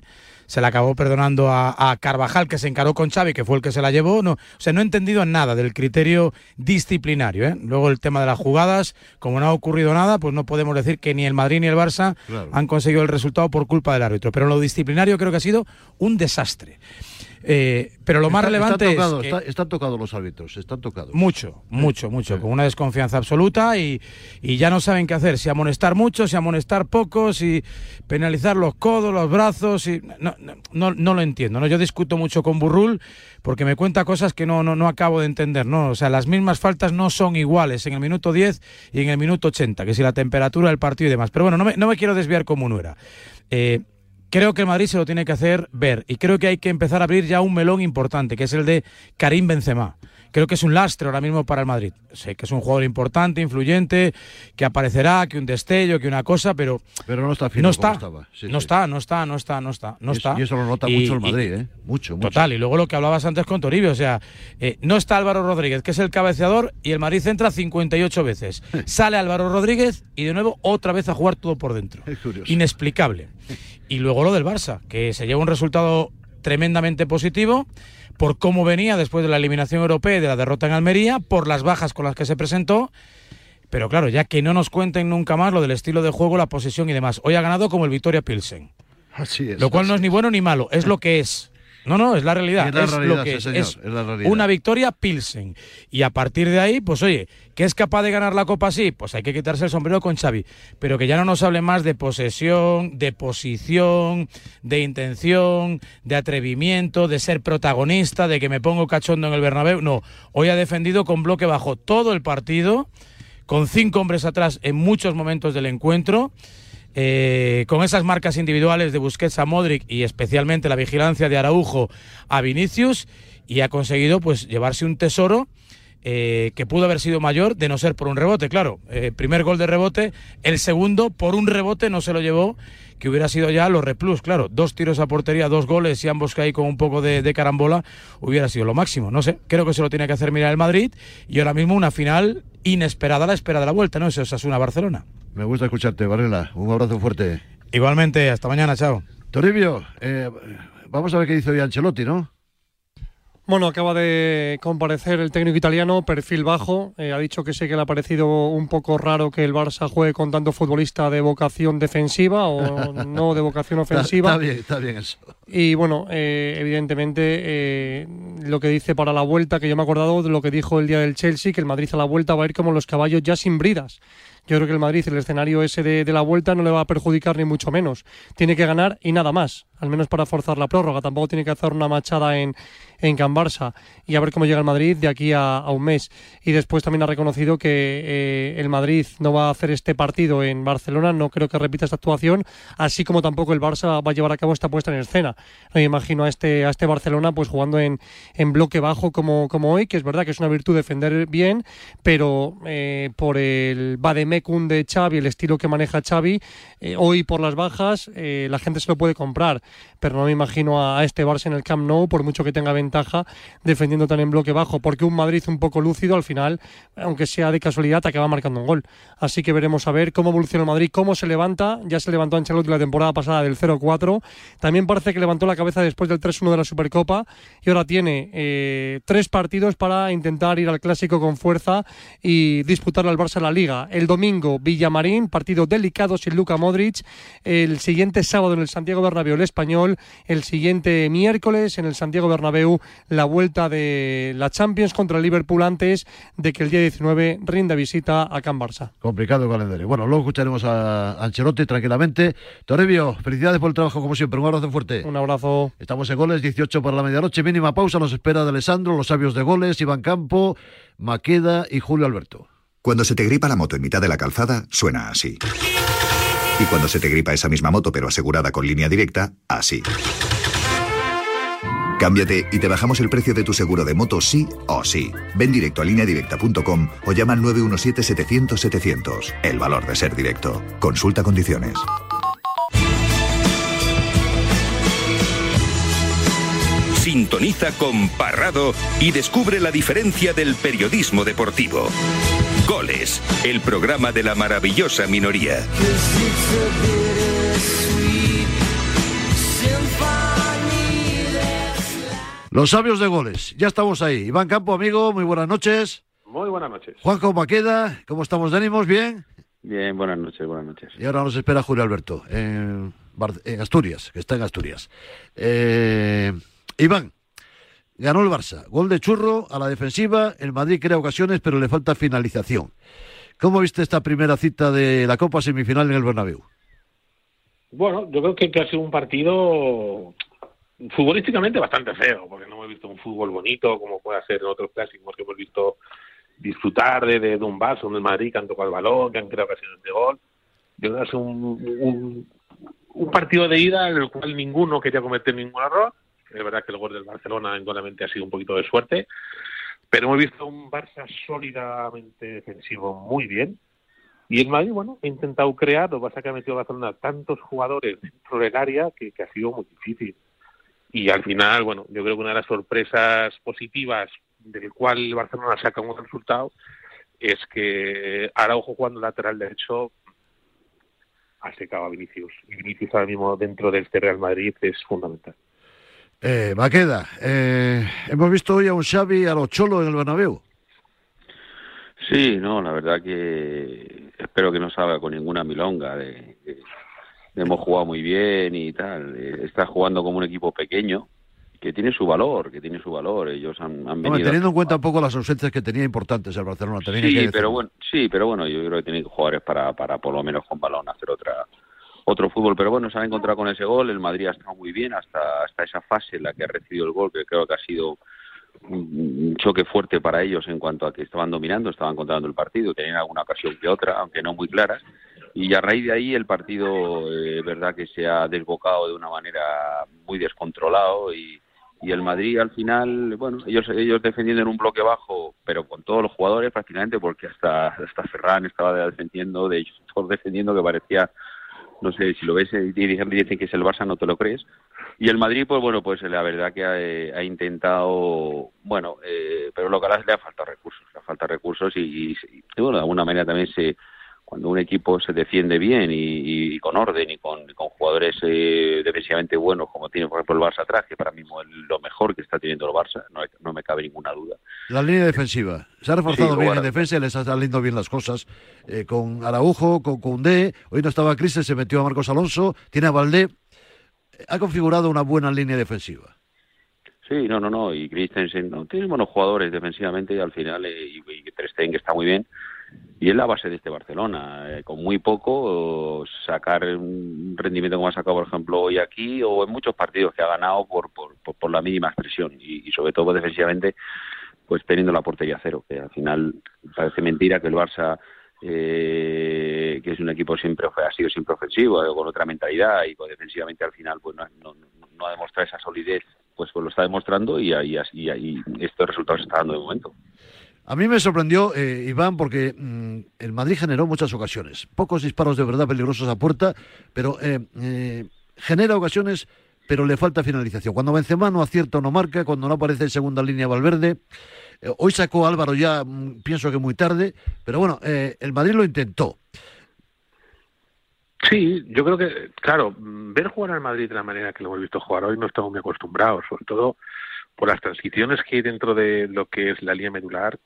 Se la acabó perdonando a, a Carvajal, que se encaró con Xavi, que fue el que se la llevó. No, o sea, no he entendido nada del criterio disciplinario. ¿eh? Luego el tema de las jugadas, como no ha ocurrido nada, pues no podemos decir que ni el Madrid ni el Barça Claro. han conseguido el resultado por culpa del árbitro. Pero en lo disciplinario creo que ha sido un desastre. Eh, pero lo más Está- relevante están tocados, es que- está- están tocados los árbitros, están tocados. mucho, mucho, mucho, con una desconfianza absoluta y, y ya no saben qué hacer, si amonestar mucho, si amonestar poco, si penalizar los codos, los brazos, y no, no, no, no lo entiendo, ¿no? Yo discuto mucho con Burrul porque me cuenta cosas que no, no, no acabo de entender, ¿no? O sea, las mismas faltas no son iguales en el minuto 10 y en el minuto 80, que si la temperatura del partido y demás. Pero bueno, no me, no me quiero desviar como no era. Eh, Creo que el Madrid se lo tiene que hacer ver y creo que hay que empezar a abrir ya un melón importante, que es el de Karim Benzema. Creo que es un lastre ahora mismo para el Madrid. Sé que es un jugador importante, influyente, que aparecerá, que un destello, que una cosa, pero Pero no está fino no está. Sí, no sí. está, no está, no está, no está, no Y eso- está. y eso lo nota mucho el Madrid, ¿eh? Mucho, mucho. Total, y luego lo que hablabas antes con Toribio, o sea, eh, no está Álvaro Rodríguez, que es el cabeceador, y el Madrid entra 58 veces. Sale Álvaro Rodríguez y de nuevo otra vez a jugar todo por dentro. Es curioso. Inexplicable. Y luego lo del Barça, que se lleva un resultado tremendamente positivo por cómo venía después de la eliminación europea y de la derrota en Almería, por las bajas con las que se presentó, pero claro, ya que no nos cuenten nunca más lo del estilo de juego, la posesión y demás. Hoy ha ganado como el Victoria Pilsen. Así es. Lo cual no es ni bueno ni malo, es lo que es. No, no, es la realidad. Es la es realidad, lo que sí, es. señor, Es es la realidad. una victoria Pilsen. Y a partir de ahí, pues oye, ¿que es capaz de ganar la Copa así? Pues hay que quitarse el sombrero con Xavi. Pero que ya no nos hable más de posesión, de posición, de intención, de atrevimiento, de ser protagonista, de que me pongo cachondo en el Bernabéu. No, hoy ha defendido con bloque bajo todo el partido, con cinco hombres atrás en muchos momentos del encuentro. Eh, con esas marcas individuales de Busquets a Modric y especialmente la vigilancia de Araujo a Vinicius y ha conseguido pues llevarse un tesoro eh, que pudo haber sido mayor de no ser por un rebote, claro, eh, primer gol de rebote, el segundo por un rebote no se lo llevó, que hubiera sido ya los replus, claro, dos tiros a portería, dos goles y ambos que hay con un poco de, de carambola, hubiera sido lo máximo, no sé, creo que se lo tiene que hacer mirar el Madrid y ahora mismo una final inesperada a la espera de la vuelta, ¿no? Eso es una Barcelona. Me gusta escucharte, Varela. Un abrazo fuerte. Igualmente, hasta mañana, chao. Toribio, eh, vamos a ver qué dice hoy Ancelotti, ¿no? Bueno, acaba de comparecer el técnico italiano, perfil bajo. Eh, ha dicho que sé que le ha parecido un poco raro que el Barça juegue con tanto futbolista de vocación defensiva o no de vocación ofensiva. Está, está bien, está bien eso. Y bueno, eh, evidentemente eh, lo que dice para la vuelta, que yo me he acordado de lo que dijo el día del Chelsea, que el Madrid a la vuelta va a ir como los caballos ya sin bridas. Yo creo que el Madrid, el escenario ese de, de la vuelta, no le va a perjudicar ni mucho menos. Tiene que ganar y nada más, al menos para forzar la prórroga. Tampoco tiene que hacer una machada en, en Can Barça y a ver cómo llega el Madrid de aquí a, un mes. Y después también ha reconocido que eh, el Madrid no va a hacer este partido en Barcelona, no creo que repita esta actuación, así como tampoco el Barça va a llevar a cabo esta puesta en escena. Me imagino a este, a este Barcelona pues jugando en, en bloque bajo como, como hoy, que es verdad que es una virtud defender bien, pero eh, por el vademecum de Xavi, el estilo que maneja Xavi, eh, hoy por las bajas la gente se lo puede comprar, pero no me imagino a, a este Barça en el Camp Nou, por mucho que tenga defendiendo tan en bloque bajo, porque un Madrid un poco lúcido al final, aunque sea de casualidad, acaba marcando un gol. Así que veremos a ver cómo evoluciona el Madrid, cómo se levanta. Ya se levantó Ancelotti la temporada pasada del 0-4. También parece que levantó la cabeza después del 3-1 de la Supercopa y ahora tiene eh, tres partidos para intentar ir al clásico con fuerza y disputarle al Barça la Liga. El domingo, Villamarín, partido delicado sin Luka Modric. El siguiente sábado en el Santiago Bernabéu, el español. El siguiente miércoles en el Santiago Bernabéu, la vuelta de la Champions contra el Liverpool antes de que el día 19 rinda visita a Can Barça. Complicado el calendario. Bueno, luego escucharemos a Ancelotti tranquilamente. Toribio, felicidades por el trabajo como siempre. Un abrazo fuerte. Un abrazo. Estamos en goles, 18 para la medianoche. Mínima pausa. Nos espera de Alessandro, los sabios de goles, Iván Campo, Maqueda y Julio Alberto. Cuando se te gripa la moto en mitad de la calzada, suena así. Y cuando se te gripa esa misma moto pero asegurada con línea directa, así. Cámbiate y te bajamos el precio de tu seguro de moto sí o sí. Ven directo a lineadirecta.com o llama al 917-700-700. El valor de ser directo. Consulta condiciones. Sintoniza con Parrado y descubre la diferencia del periodismo deportivo. Goles, el programa de la maravillosa minoría. Los sabios de goles. Ya estamos ahí. Iván Campo, amigo, muy buenas noches. Muy buenas noches. Juanjo Maqueda, ¿cómo estamos de ánimos? ¿Bien? Bien, buenas noches, buenas noches. Y ahora nos espera Julio Alberto, en, Bar- en Asturias, que está en Asturias. Eh, Iván, ganó el Barça. Gol de churro a la defensiva. El Madrid crea ocasiones, pero le falta finalización. ¿Cómo viste esta primera cita de la Copa semifinal en el Bernabéu? Bueno, yo creo que, que ha sido un partido futbolísticamente bastante feo, porque no hemos visto un fútbol bonito como puede ser en otros clásicos que hemos visto disfrutar de, de, un Barça, donde el Madrid que han tocado el balón, que han creado ocasiones de gol. Yo creo que sido un, un, partido de ida en el cual ninguno quería cometer ningún error. Es verdad que el gol del Barcelona indudablemente ha sido un poquito de suerte, pero hemos visto un Barça sólidamente defensivo muy bien. Y el Madrid, bueno, ha intentado crear, lo que pasa es que ha metido Barcelona tantos jugadores dentro del área que ha sido muy difícil. Y al final, bueno, yo creo que una de las sorpresas positivas del cual el Barcelona saca un buen resultado es que Araujo jugando lateral derecho ha secado a Vinicius. Y Vinicius ahora mismo dentro de este Real Madrid es fundamental. Eh, Maqueda, eh, hemos visto hoy a un Xavi a los Cholo en el Bernabéu. Sí, no, la verdad que espero que no salga con ninguna milonga. De, de- hemos jugado muy bien y tal. Eh, Está jugando como un equipo pequeño que tiene su valor, que tiene su valor. Ellos han, venido. teniendo en cuenta un poco las ausencias que tenía importantes el Barcelona, también que Sí, decirlo. pero bueno, sí, pero bueno, yo creo que tienen jugadores para, para por lo menos con balón hacer otra otro fútbol. Pero bueno, se han encontrado con ese gol. El Madrid ha estado muy bien hasta hasta esa fase en la que ha recibido el gol, que creo que ha sido un un choque fuerte para ellos en cuanto a que estaban dominando, estaban controlando el partido, tenían alguna ocasión que otra, aunque no muy claras. Y a raíz de ahí el partido, eh, verdad que se ha desbocado de una manera muy descontrolado y, y el Madrid al final, bueno, ellos ellos defendiendo en un bloque bajo, pero con todos los jugadores prácticamente, porque hasta hasta Ferran estaba defendiendo, de ellos todos defendiendo que parecía, no sé, si lo ves y dicen, dicen que es el Barça, no te lo crees. Y el Madrid, pues bueno, pues la verdad que ha, ha intentado, bueno, eh, pero lo que le ha faltado recursos, le ha faltado recursos y, y- y, bueno, de alguna manera también se, cuando un equipo se defiende bien y, y con orden y con, con jugadores eh, defensivamente buenos, como tiene por ejemplo el Barça atrás, que para mí es lo mejor que está teniendo el Barça, no, no me cabe ninguna duda. La línea defensiva. Se ha reforzado Sí, bien bueno. en defensa y le está saliendo bien las cosas. Eh, con Araujo, con Koundé. Hoy no estaba Cristian, se metió a Marcos Alonso. Tiene a Valdé. Ha configurado una buena línea defensiva. Sí, no, no, no. Y Christensen no, tiene buenos jugadores defensivamente y al final, eh, y, y Ter Stegen que está muy bien. Y es la base de este Barcelona. eh, con muy poco, sacar un rendimiento como ha sacado, por ejemplo, hoy aquí o en muchos partidos que ha ganado por, por, por, la mínima expresión. Y, y sobre todo defensivamente, pues teniendo la portería cero. Que al final parece mentira que el Barça, eh, que es un equipo siempre ha sido siempre ofensivo, eh, con otra mentalidad y con defensivamente al final, pues no, no, no ha demostrado esa solidez pues, pues lo está demostrando y y, ahí estos resultados se están dando de momento. A mí me sorprendió, eh, Iván, porque mm, el Madrid generó muchas ocasiones. Pocos disparos de verdad peligrosos a puerta, pero eh, eh, genera ocasiones, pero le falta finalización. Cuando Benzema no acierta o no marca, cuando no aparece en segunda línea Valverde. Hoy sacó Álvaro ya, mm, pienso que muy tarde, pero bueno, el Madrid lo intentó. Sí, yo creo que, claro, ver jugar al Madrid de la manera que lo hemos visto jugar hoy no estamos muy acostumbrados, sobre todo por las transiciones que hay dentro de lo que es la línea medular,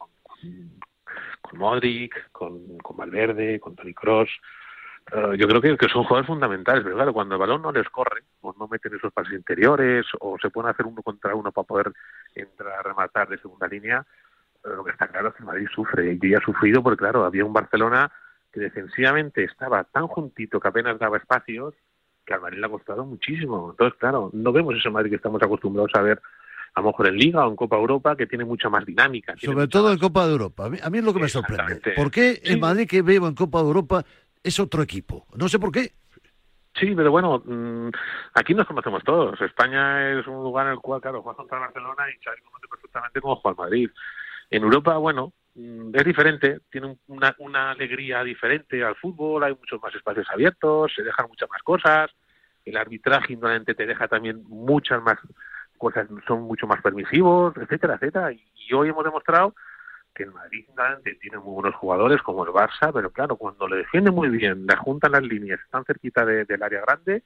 con Modric, con, Valverde, con Toni Kroos. Eh, yo creo que, son jugadores fundamentales, pero claro, cuando el balón no les corre, o no meten esos pases interiores, o se pueden hacer uno contra uno para poder entrar a rematar de segunda línea, eh, lo que está claro es que Madrid sufre, y ya ha sufrido porque, claro, había un Barcelona que defensivamente estaba tan juntito que apenas daba espacios que al Madrid le ha costado muchísimo. Entonces, claro, no vemos ese Madrid que estamos acostumbrados a ver a lo mejor en Liga o en Copa Europa, que tiene mucha más dinámica. Sobre todo más- en Copa de Europa. A mí, a mí es lo que me sorprende. ¿Por qué Sí. Madrid que veo en Copa de Europa es otro equipo? No sé por qué. Sí, pero bueno, mm, aquí nos conocemos todos. España es un lugar en el cual, claro, juegas contra el Barcelona y sabes conoce perfectamente cómo juega el Madrid. En Europa, bueno, mm, es diferente, tiene un- una, una alegría diferente al fútbol, hay muchos más espacios abiertos, se dejan muchas más cosas, el arbitraje indolente te deja también muchas más cosas, son mucho más permisivos, etcétera, etcétera. Y, hoy hemos demostrado que el Madrid tiene muy buenos jugadores como el Barça, pero claro, cuando le defiende muy bien, le juntan las líneas, están cerquita de- del área grande,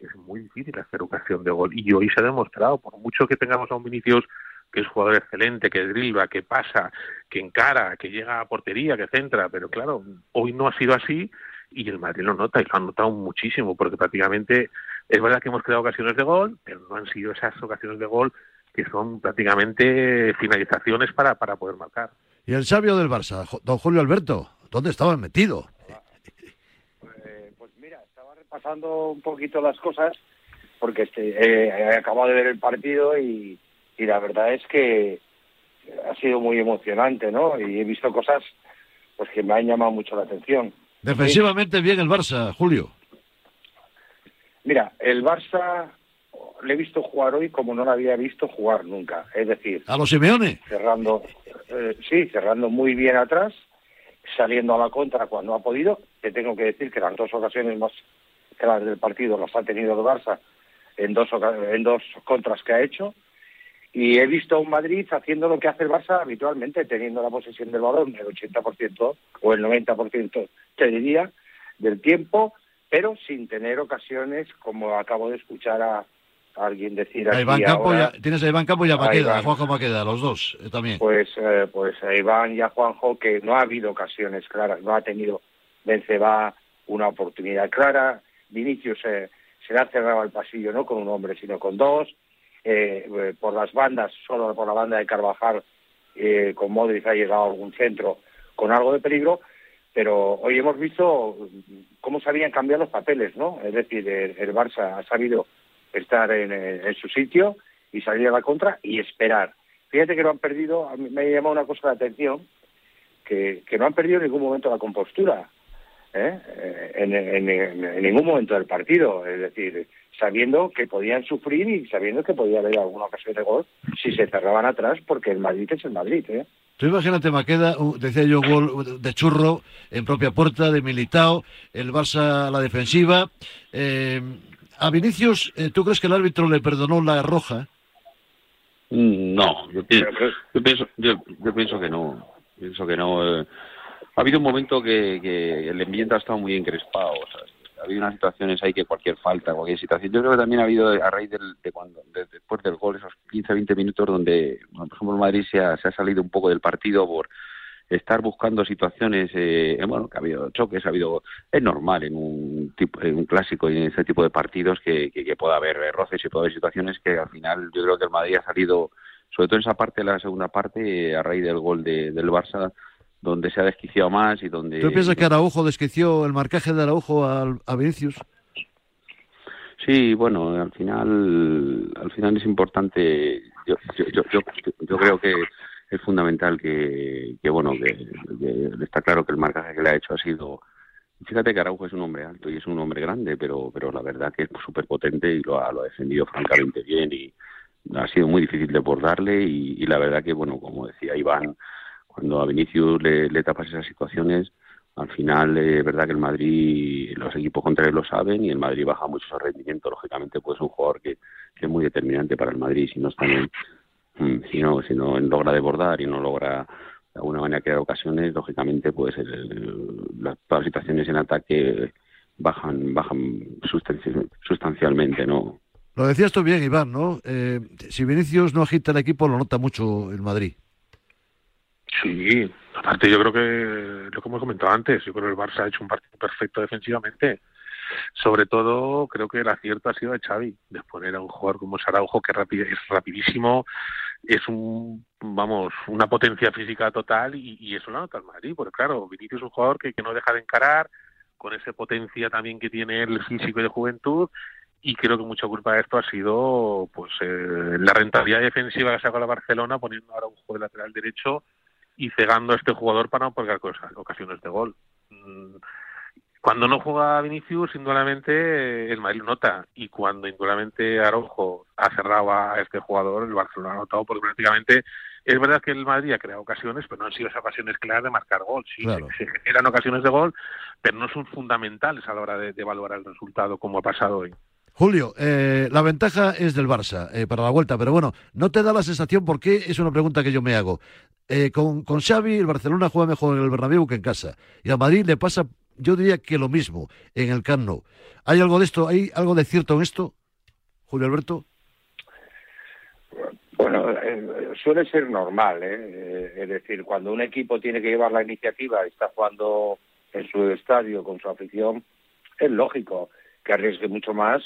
es muy difícil hacer ocasión de gol. Y hoy se ha demostrado, por mucho que tengamos a un Vinicius que es jugador excelente, que dribla, que pasa, que encara, que llega a portería, que centra, pero claro, hoy no ha sido así y el Madrid lo nota y lo ha notado muchísimo porque prácticamente es verdad que hemos creado ocasiones de gol, pero no han sido esas ocasiones de gol que son prácticamente finalizaciones para, para poder marcar. Y el sabio del Barça, don Julio Alberto, ¿dónde estaba metido? pasando un poquito las cosas porque este, eh, he acabado de ver el partido y, y la verdad es que ha sido muy emocionante, ¿no? Y he visto cosas pues que me han llamado mucho la atención. Defensivamente bien el Barça, Julio. Mira, el Barça le he visto jugar hoy como no lo había visto jugar nunca. Es decir, A los Simeone. cerrando, eh, sí, cerrando muy bien atrás, saliendo a la contra cuando ha podido. Te tengo que decir que las dos ocasiones más claras del partido las ha tenido el Barça en dos, en dos contras que ha hecho. Y he visto a un Madrid haciendo lo que hace el Barça habitualmente, teniendo la posesión del balón el 80% o el 90%, te diría, del tiempo, pero sin tener ocasiones como acabo de escuchar a, alguien decir A aquí Iván Campo ahora- ya- tienes a Iván Campo y a A Maqueda, Iván. a Juanjo Maqueda, los dos eh, también. Pues, eh, pues a Iván y a Juanjo, que no ha habido ocasiones claras, no ha tenido Benzema una oportunidad clara. Vinicius eh, se le ha cerrado el pasillo no con un hombre, sino con dos. Eh, eh, por las bandas, solo por la banda de Carvajal, eh, con Modric ha llegado a algún centro con algo de peligro. Pero hoy hemos visto cómo se habían cambiado los papeles, ¿no? Es decir, el, el Barça ha sabido estar en, su sitio y salir a la contra y esperar. Fíjate que no han perdido, a mí me ha llamado una cosa la atención, que, que no han perdido en ningún momento la compostura, ¿eh? Eh, en, en- en- en ningún momento del partido, es decir, sabiendo que podían sufrir y sabiendo que podía haber alguna ocasión de gol si se cerraban atrás, porque el Madrid es el Madrid, ¿eh? Tú imagínate, Maqueda, decía yo, gol de churro en propia puerta, de Militao, el Barça a la defensiva. Eh, a Vinicius, eh, ¿tú crees que el árbitro le perdonó la roja? Mm, No, yo, pi- yo pienso, yo, yo pienso que no. Pienso que no. eh. Ha habido un momento que, que el ambiente ha estado muy encrespado. ha habido unas situaciones ahí que cualquier falta, cualquier situación. Yo creo que también ha habido, a raíz del, de cuando, de- después del gol, esos 15, 20 minutos donde, bueno, por ejemplo, el Madrid se ha, salido un poco del partido por estar buscando situaciones, eh, bueno, que ha habido choques, ha habido, es normal en un tipo, en un clásico y en este tipo de partidos que, que, que pueda haber roces y pueda haber situaciones que al final yo creo que el Madrid ha salido, sobre todo en esa parte, la segunda parte, eh, a raíz del gol de, del Barça, donde se ha desquiciado más y donde... ¿Tú piensas que Araujo desquició el marcaje de Araujo al- a Vinicius? Sí, bueno, al final, al final es importante. Yo, yo, yo, yo, yo creo que es fundamental que, que bueno, que, que está claro que el marcaje que le ha hecho ha sido. Fíjate que Araujo es un hombre alto y es un hombre grande, pero, pero la verdad que es súper potente y lo ha, lo ha defendido francamente bien y ha sido muy difícil de abordarle y, y la verdad que, bueno, como decía Iván, cuando a Vinicius le, tapas esas situaciones, al final eh, es verdad que el Madrid, los equipos contrarios lo saben y el Madrid baja mucho su rendimiento. Lógicamente, pues es un jugador que, es muy determinante para el Madrid. Si no está mm, si no, si no logra desbordar y no logra de alguna manera crear ocasiones, lógicamente, pues el- las, todas situaciones en ataque bajan, bajan sustanci- sustancialmente, ¿no? Lo decías tú bien, Iván, ¿no? Eh, si Vinicius no agita el equipo, lo nota mucho el Madrid. Sí, aparte yo creo que lo que hemos comentado antes, yo creo que el Barça ha hecho un partido perfecto defensivamente. Sobre todo, creo que el acierto ha sido de Xavi, de poner a un jugador como Saraujo, que es rapidísimo, es un, vamos, una potencia física total y, y eso lo nota el Madrid, porque claro, Vinicius es un jugador que, no deja de encarar, con esa potencia también que tiene el físico de juventud, y creo que mucha culpa de esto ha sido pues eh, la rentabilidad defensiva que ha sacado la Barcelona, poniendo ahora un juego de lateral derecho y cegando a este jugador para no cosas- ocasiones de gol. Mm, Cuando no juega Vinicius, indudablemente eh, el Madrid lo nota. Y cuando indudablemente Araujo ha cerrado a este jugador, el Barcelona ha notado porque prácticamente es verdad que el Madrid ha creado ocasiones, pero no han sido esas ocasiones claras de marcar gol. Sí, Claro. se, generan ocasiones de gol, pero no son fundamentales a la hora de, de evaluar el resultado como ha pasado hoy. Julio, eh, la ventaja es del Barça eh, para la vuelta, pero bueno, ¿no te da la sensación, porque es una pregunta que yo me hago? Eh, con, con Xavi, el Barcelona juega mejor en el Bernabéu que en casa. Y a Madrid le pasa, yo diría que lo mismo en el Camp Nou. ¿Hay algo de esto? ¿Hay algo de cierto en esto, Julio Alberto? Bueno, eh, suele ser normal, ¿eh? Eh, Es decir, cuando un equipo tiene que llevar la iniciativa y está jugando en su estadio con su afición, es lógico que arriesgue mucho más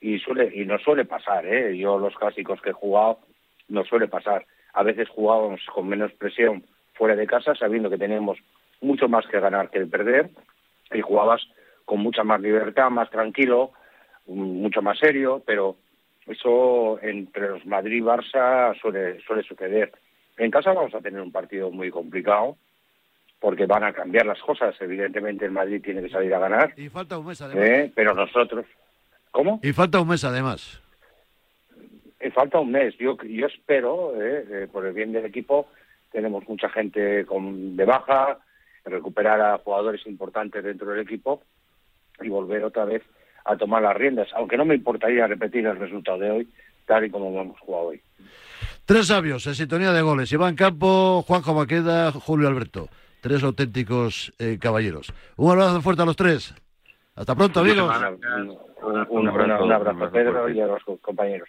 y suele y no suele pasar, ¿eh? Yo los clásicos que he jugado no suele pasar. A veces jugábamos con menos presión fuera de casa, sabiendo que tenemos mucho más que ganar que perder, y jugabas con mucha más libertad, más tranquilo, mm, mucho más serio, pero eso entre los Madrid y Barça suele, suele suceder. En casa vamos a tener un partido muy complicado porque van a cambiar las cosas. Evidentemente el Madrid tiene que salir a ganar, Y falta un mes además. ¿eh? pero nosotros... ¿Cómo? Y falta un mes además. Eh, falta un mes. Yo, yo espero, eh, eh, por el bien del equipo, tenemos mucha gente con, de baja, recuperar a jugadores importantes dentro del equipo y volver otra vez a tomar las riendas, aunque no me importaría repetir el resultado de hoy, tal y como hemos jugado hoy. Tres sabios en sintonía de goles. Iván Campo, Juanjo Maqueda, Julio Alberto. Tres auténticos eh, caballeros. Un abrazo fuerte a los tres. Hasta pronto, amigos. Un, un- un- un abrazo, Pedro, y a los co- compañeros.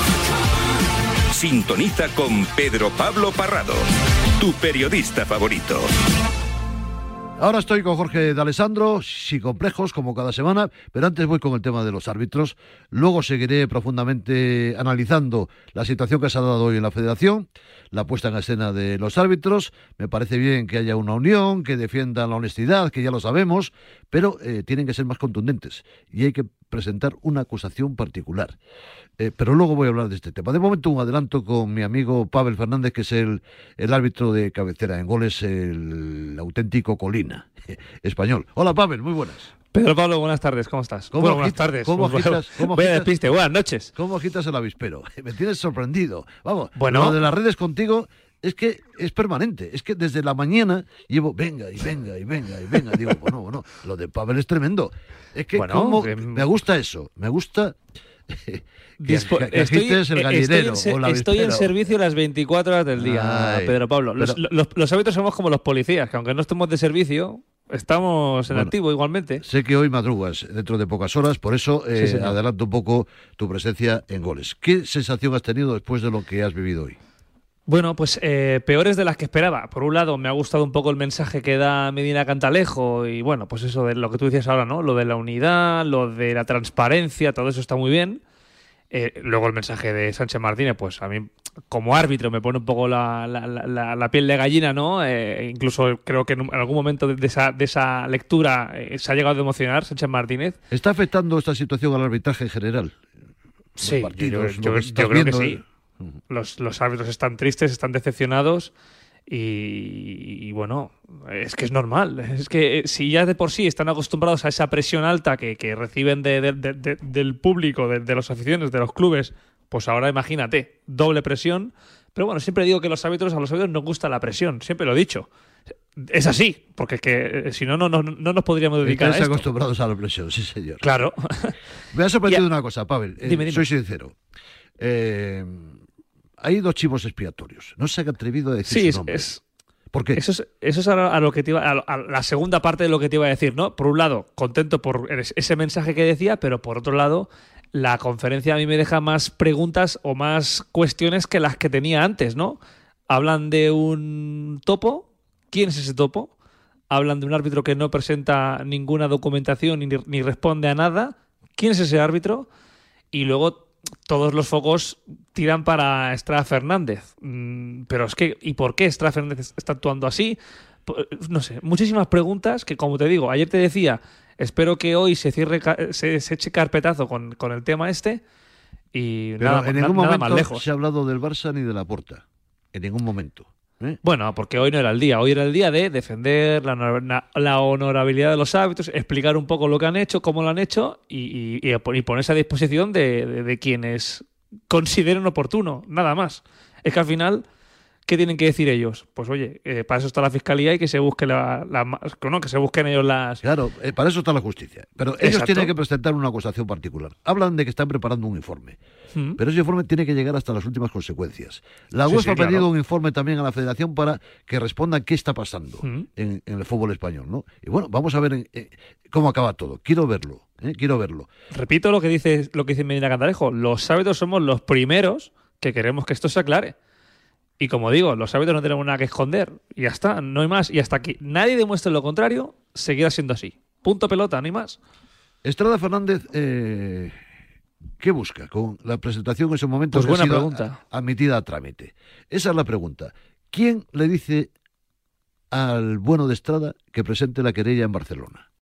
Sintoniza con Pedro Pablo Parrado, tu periodista favorito. Ahora estoy con Jorge de Alessandro, sin complejos, como cada semana, pero antes voy con el tema de los árbitros. Luego seguiré profundamente analizando la situación que se ha dado hoy en la Federación, la puesta en escena de los árbitros. Me parece bien que haya una unión, que defiendan la honestidad, que ya lo sabemos, pero eh, tienen que ser más contundentes y hay que presentar una acusación particular. Eh, pero luego voy a hablar de este tema. De momento, un adelanto con mi amigo Pavel Fernández, que es el, el árbitro de cabecera en goles, el auténtico Colina español. Hola, Pavel, muy buenas. Pedro Pablo, buenas tardes, ¿cómo estás? ¿Cómo Bueno, buenas tardes. cómo agitas- cómo agitas- despiste, buenas noches. ¿Cómo agitas el avispero? Me tienes sorprendido. Vamos, Bueno. lo de las redes contigo es que es permanente. Es que desde la mañana llevo venga y venga y venga y venga. Digo, bueno, bueno, lo de Pavel es tremendo. Es que Bueno, cómo- que- me gusta eso. Me gusta que, Dispo- que- que estoy, agites el gallinero estoy en, estoy servicio las 24 horas del día, Ay, Pedro Pablo. Los, pero- los, los árbitros somos como los policías, que aunque no estemos de servicio, estamos en Bueno. activo igualmente. Sé que hoy madrugas dentro de pocas horas, por eso eh, Sí, adelanto un poco tu presencia en goles. ¿Qué sensación has tenido después de lo que has vivido hoy? Bueno, pues eh, peores de las que esperaba. Por un lado, me ha gustado un poco el mensaje que da Medina Cantalejo y bueno, pues eso de lo que tú decías ahora, ¿no? Lo de la unidad, lo de la transparencia, todo eso está muy bien. Eh, luego el mensaje de Sánchez Martínez, pues a mí como árbitro me pone un poco la, la- la- piel de gallina, ¿no? Eh, incluso creo que en algún momento de esa, de esa lectura eh, se ha llegado a emocionar Sánchez Martínez. ¿Está afectando esta situación al arbitraje en general? Los Sí, partidos, yo, creo que viendo, Los, los árbitros están tristes, están decepcionados y, y bueno, es que es normal. Es que eh, si ya de por sí están acostumbrados a esa presión alta que, que reciben de- de- de- de- del público, de, las aficiones, de los clubes, pues ahora imagínate, doble presión. Pero bueno, siempre digo que los árbitros, a los árbitros nos gusta la presión, siempre lo he dicho. Es así, porque es que eh, si no, no, no, no nos podríamos dedicar a esto. acostumbrados a la presión, sí, señor. Claro. Me ha sorprendido una cosa, Pavel. eh, Dime, dime. Soy sincero. Eh, hay dos chivos expiatorios. No se han atrevido a decir Sí, su nombre. es, ¿Por qué? Eso es, eso es a, lo- que te iba, a, la segunda parte de lo que te iba a decir, ¿no? Por un lado, contento por es- ese mensaje que decía, pero por otro lado, la conferencia a mí me deja más preguntas o más cuestiones que las que tenía antes, ¿no? Hablan de un topo. ¿Quién es ese topo? Hablan de un árbitro que no presenta ninguna documentación ni, ni responde a nada. ¿Quién es ese árbitro? Y luego todos los focos tiran para Estrada Fernández. Mm, pero es que, ¿y por qué Estrada Fernández está actuando así? No sé, muchísimas preguntas que, como te digo, ayer te decía, espero que hoy se cierre, se, se eche carpetazo con, con el tema este y Pero nada, en ningún nada momento más lejos. se ha hablado del Barça ni de la Porta. En ningún momento. ¿Eh? Bueno, porque hoy no era el día. Hoy era el día de defender la, honorabilidad de los árbitros, explicar un poco lo que han hecho, cómo lo han hecho y, y- y pon- y ponerse a disposición de- de quienes consideren oportuno, nada más. Es que al final, ¿qué tienen que decir ellos? Pues oye, eh, para eso está la fiscalía y que se busque la, la ma- no, que se busquen ellos las. Claro, eh, para eso está la justicia. Pero ellos Exacto. tienen que presentar una acusación particular. Hablan de que están preparando un informe. Mm. Pero ese informe tiene que llegar hasta las últimas consecuencias. La UEFA sí, ha pedido claro. un informe también a la Federación para que respondan qué está pasando Mm. en, en el fútbol español. ¿no? Y bueno, vamos a ver en- eh, cómo acaba todo. Quiero verlo. ¿eh? Quiero verlo. Repito lo que dice lo que dice Medina Cantalejo. Los árbitros somos los primeros que queremos que esto se aclare. Y como digo, los árbitros no tenemos nada que esconder. Y ya está, no hay más. Y hasta que nadie demuestre lo contrario, seguirá siendo así. Punto pelota, no hay más. Estrada Fernández, eh, ¿qué busca con la presentación en ese momento Pues que ha buena sido pregunta. admitida a trámite? Esa es la pregunta. ¿Quién le dice al bueno de Estrada que presente la querella en Barcelona?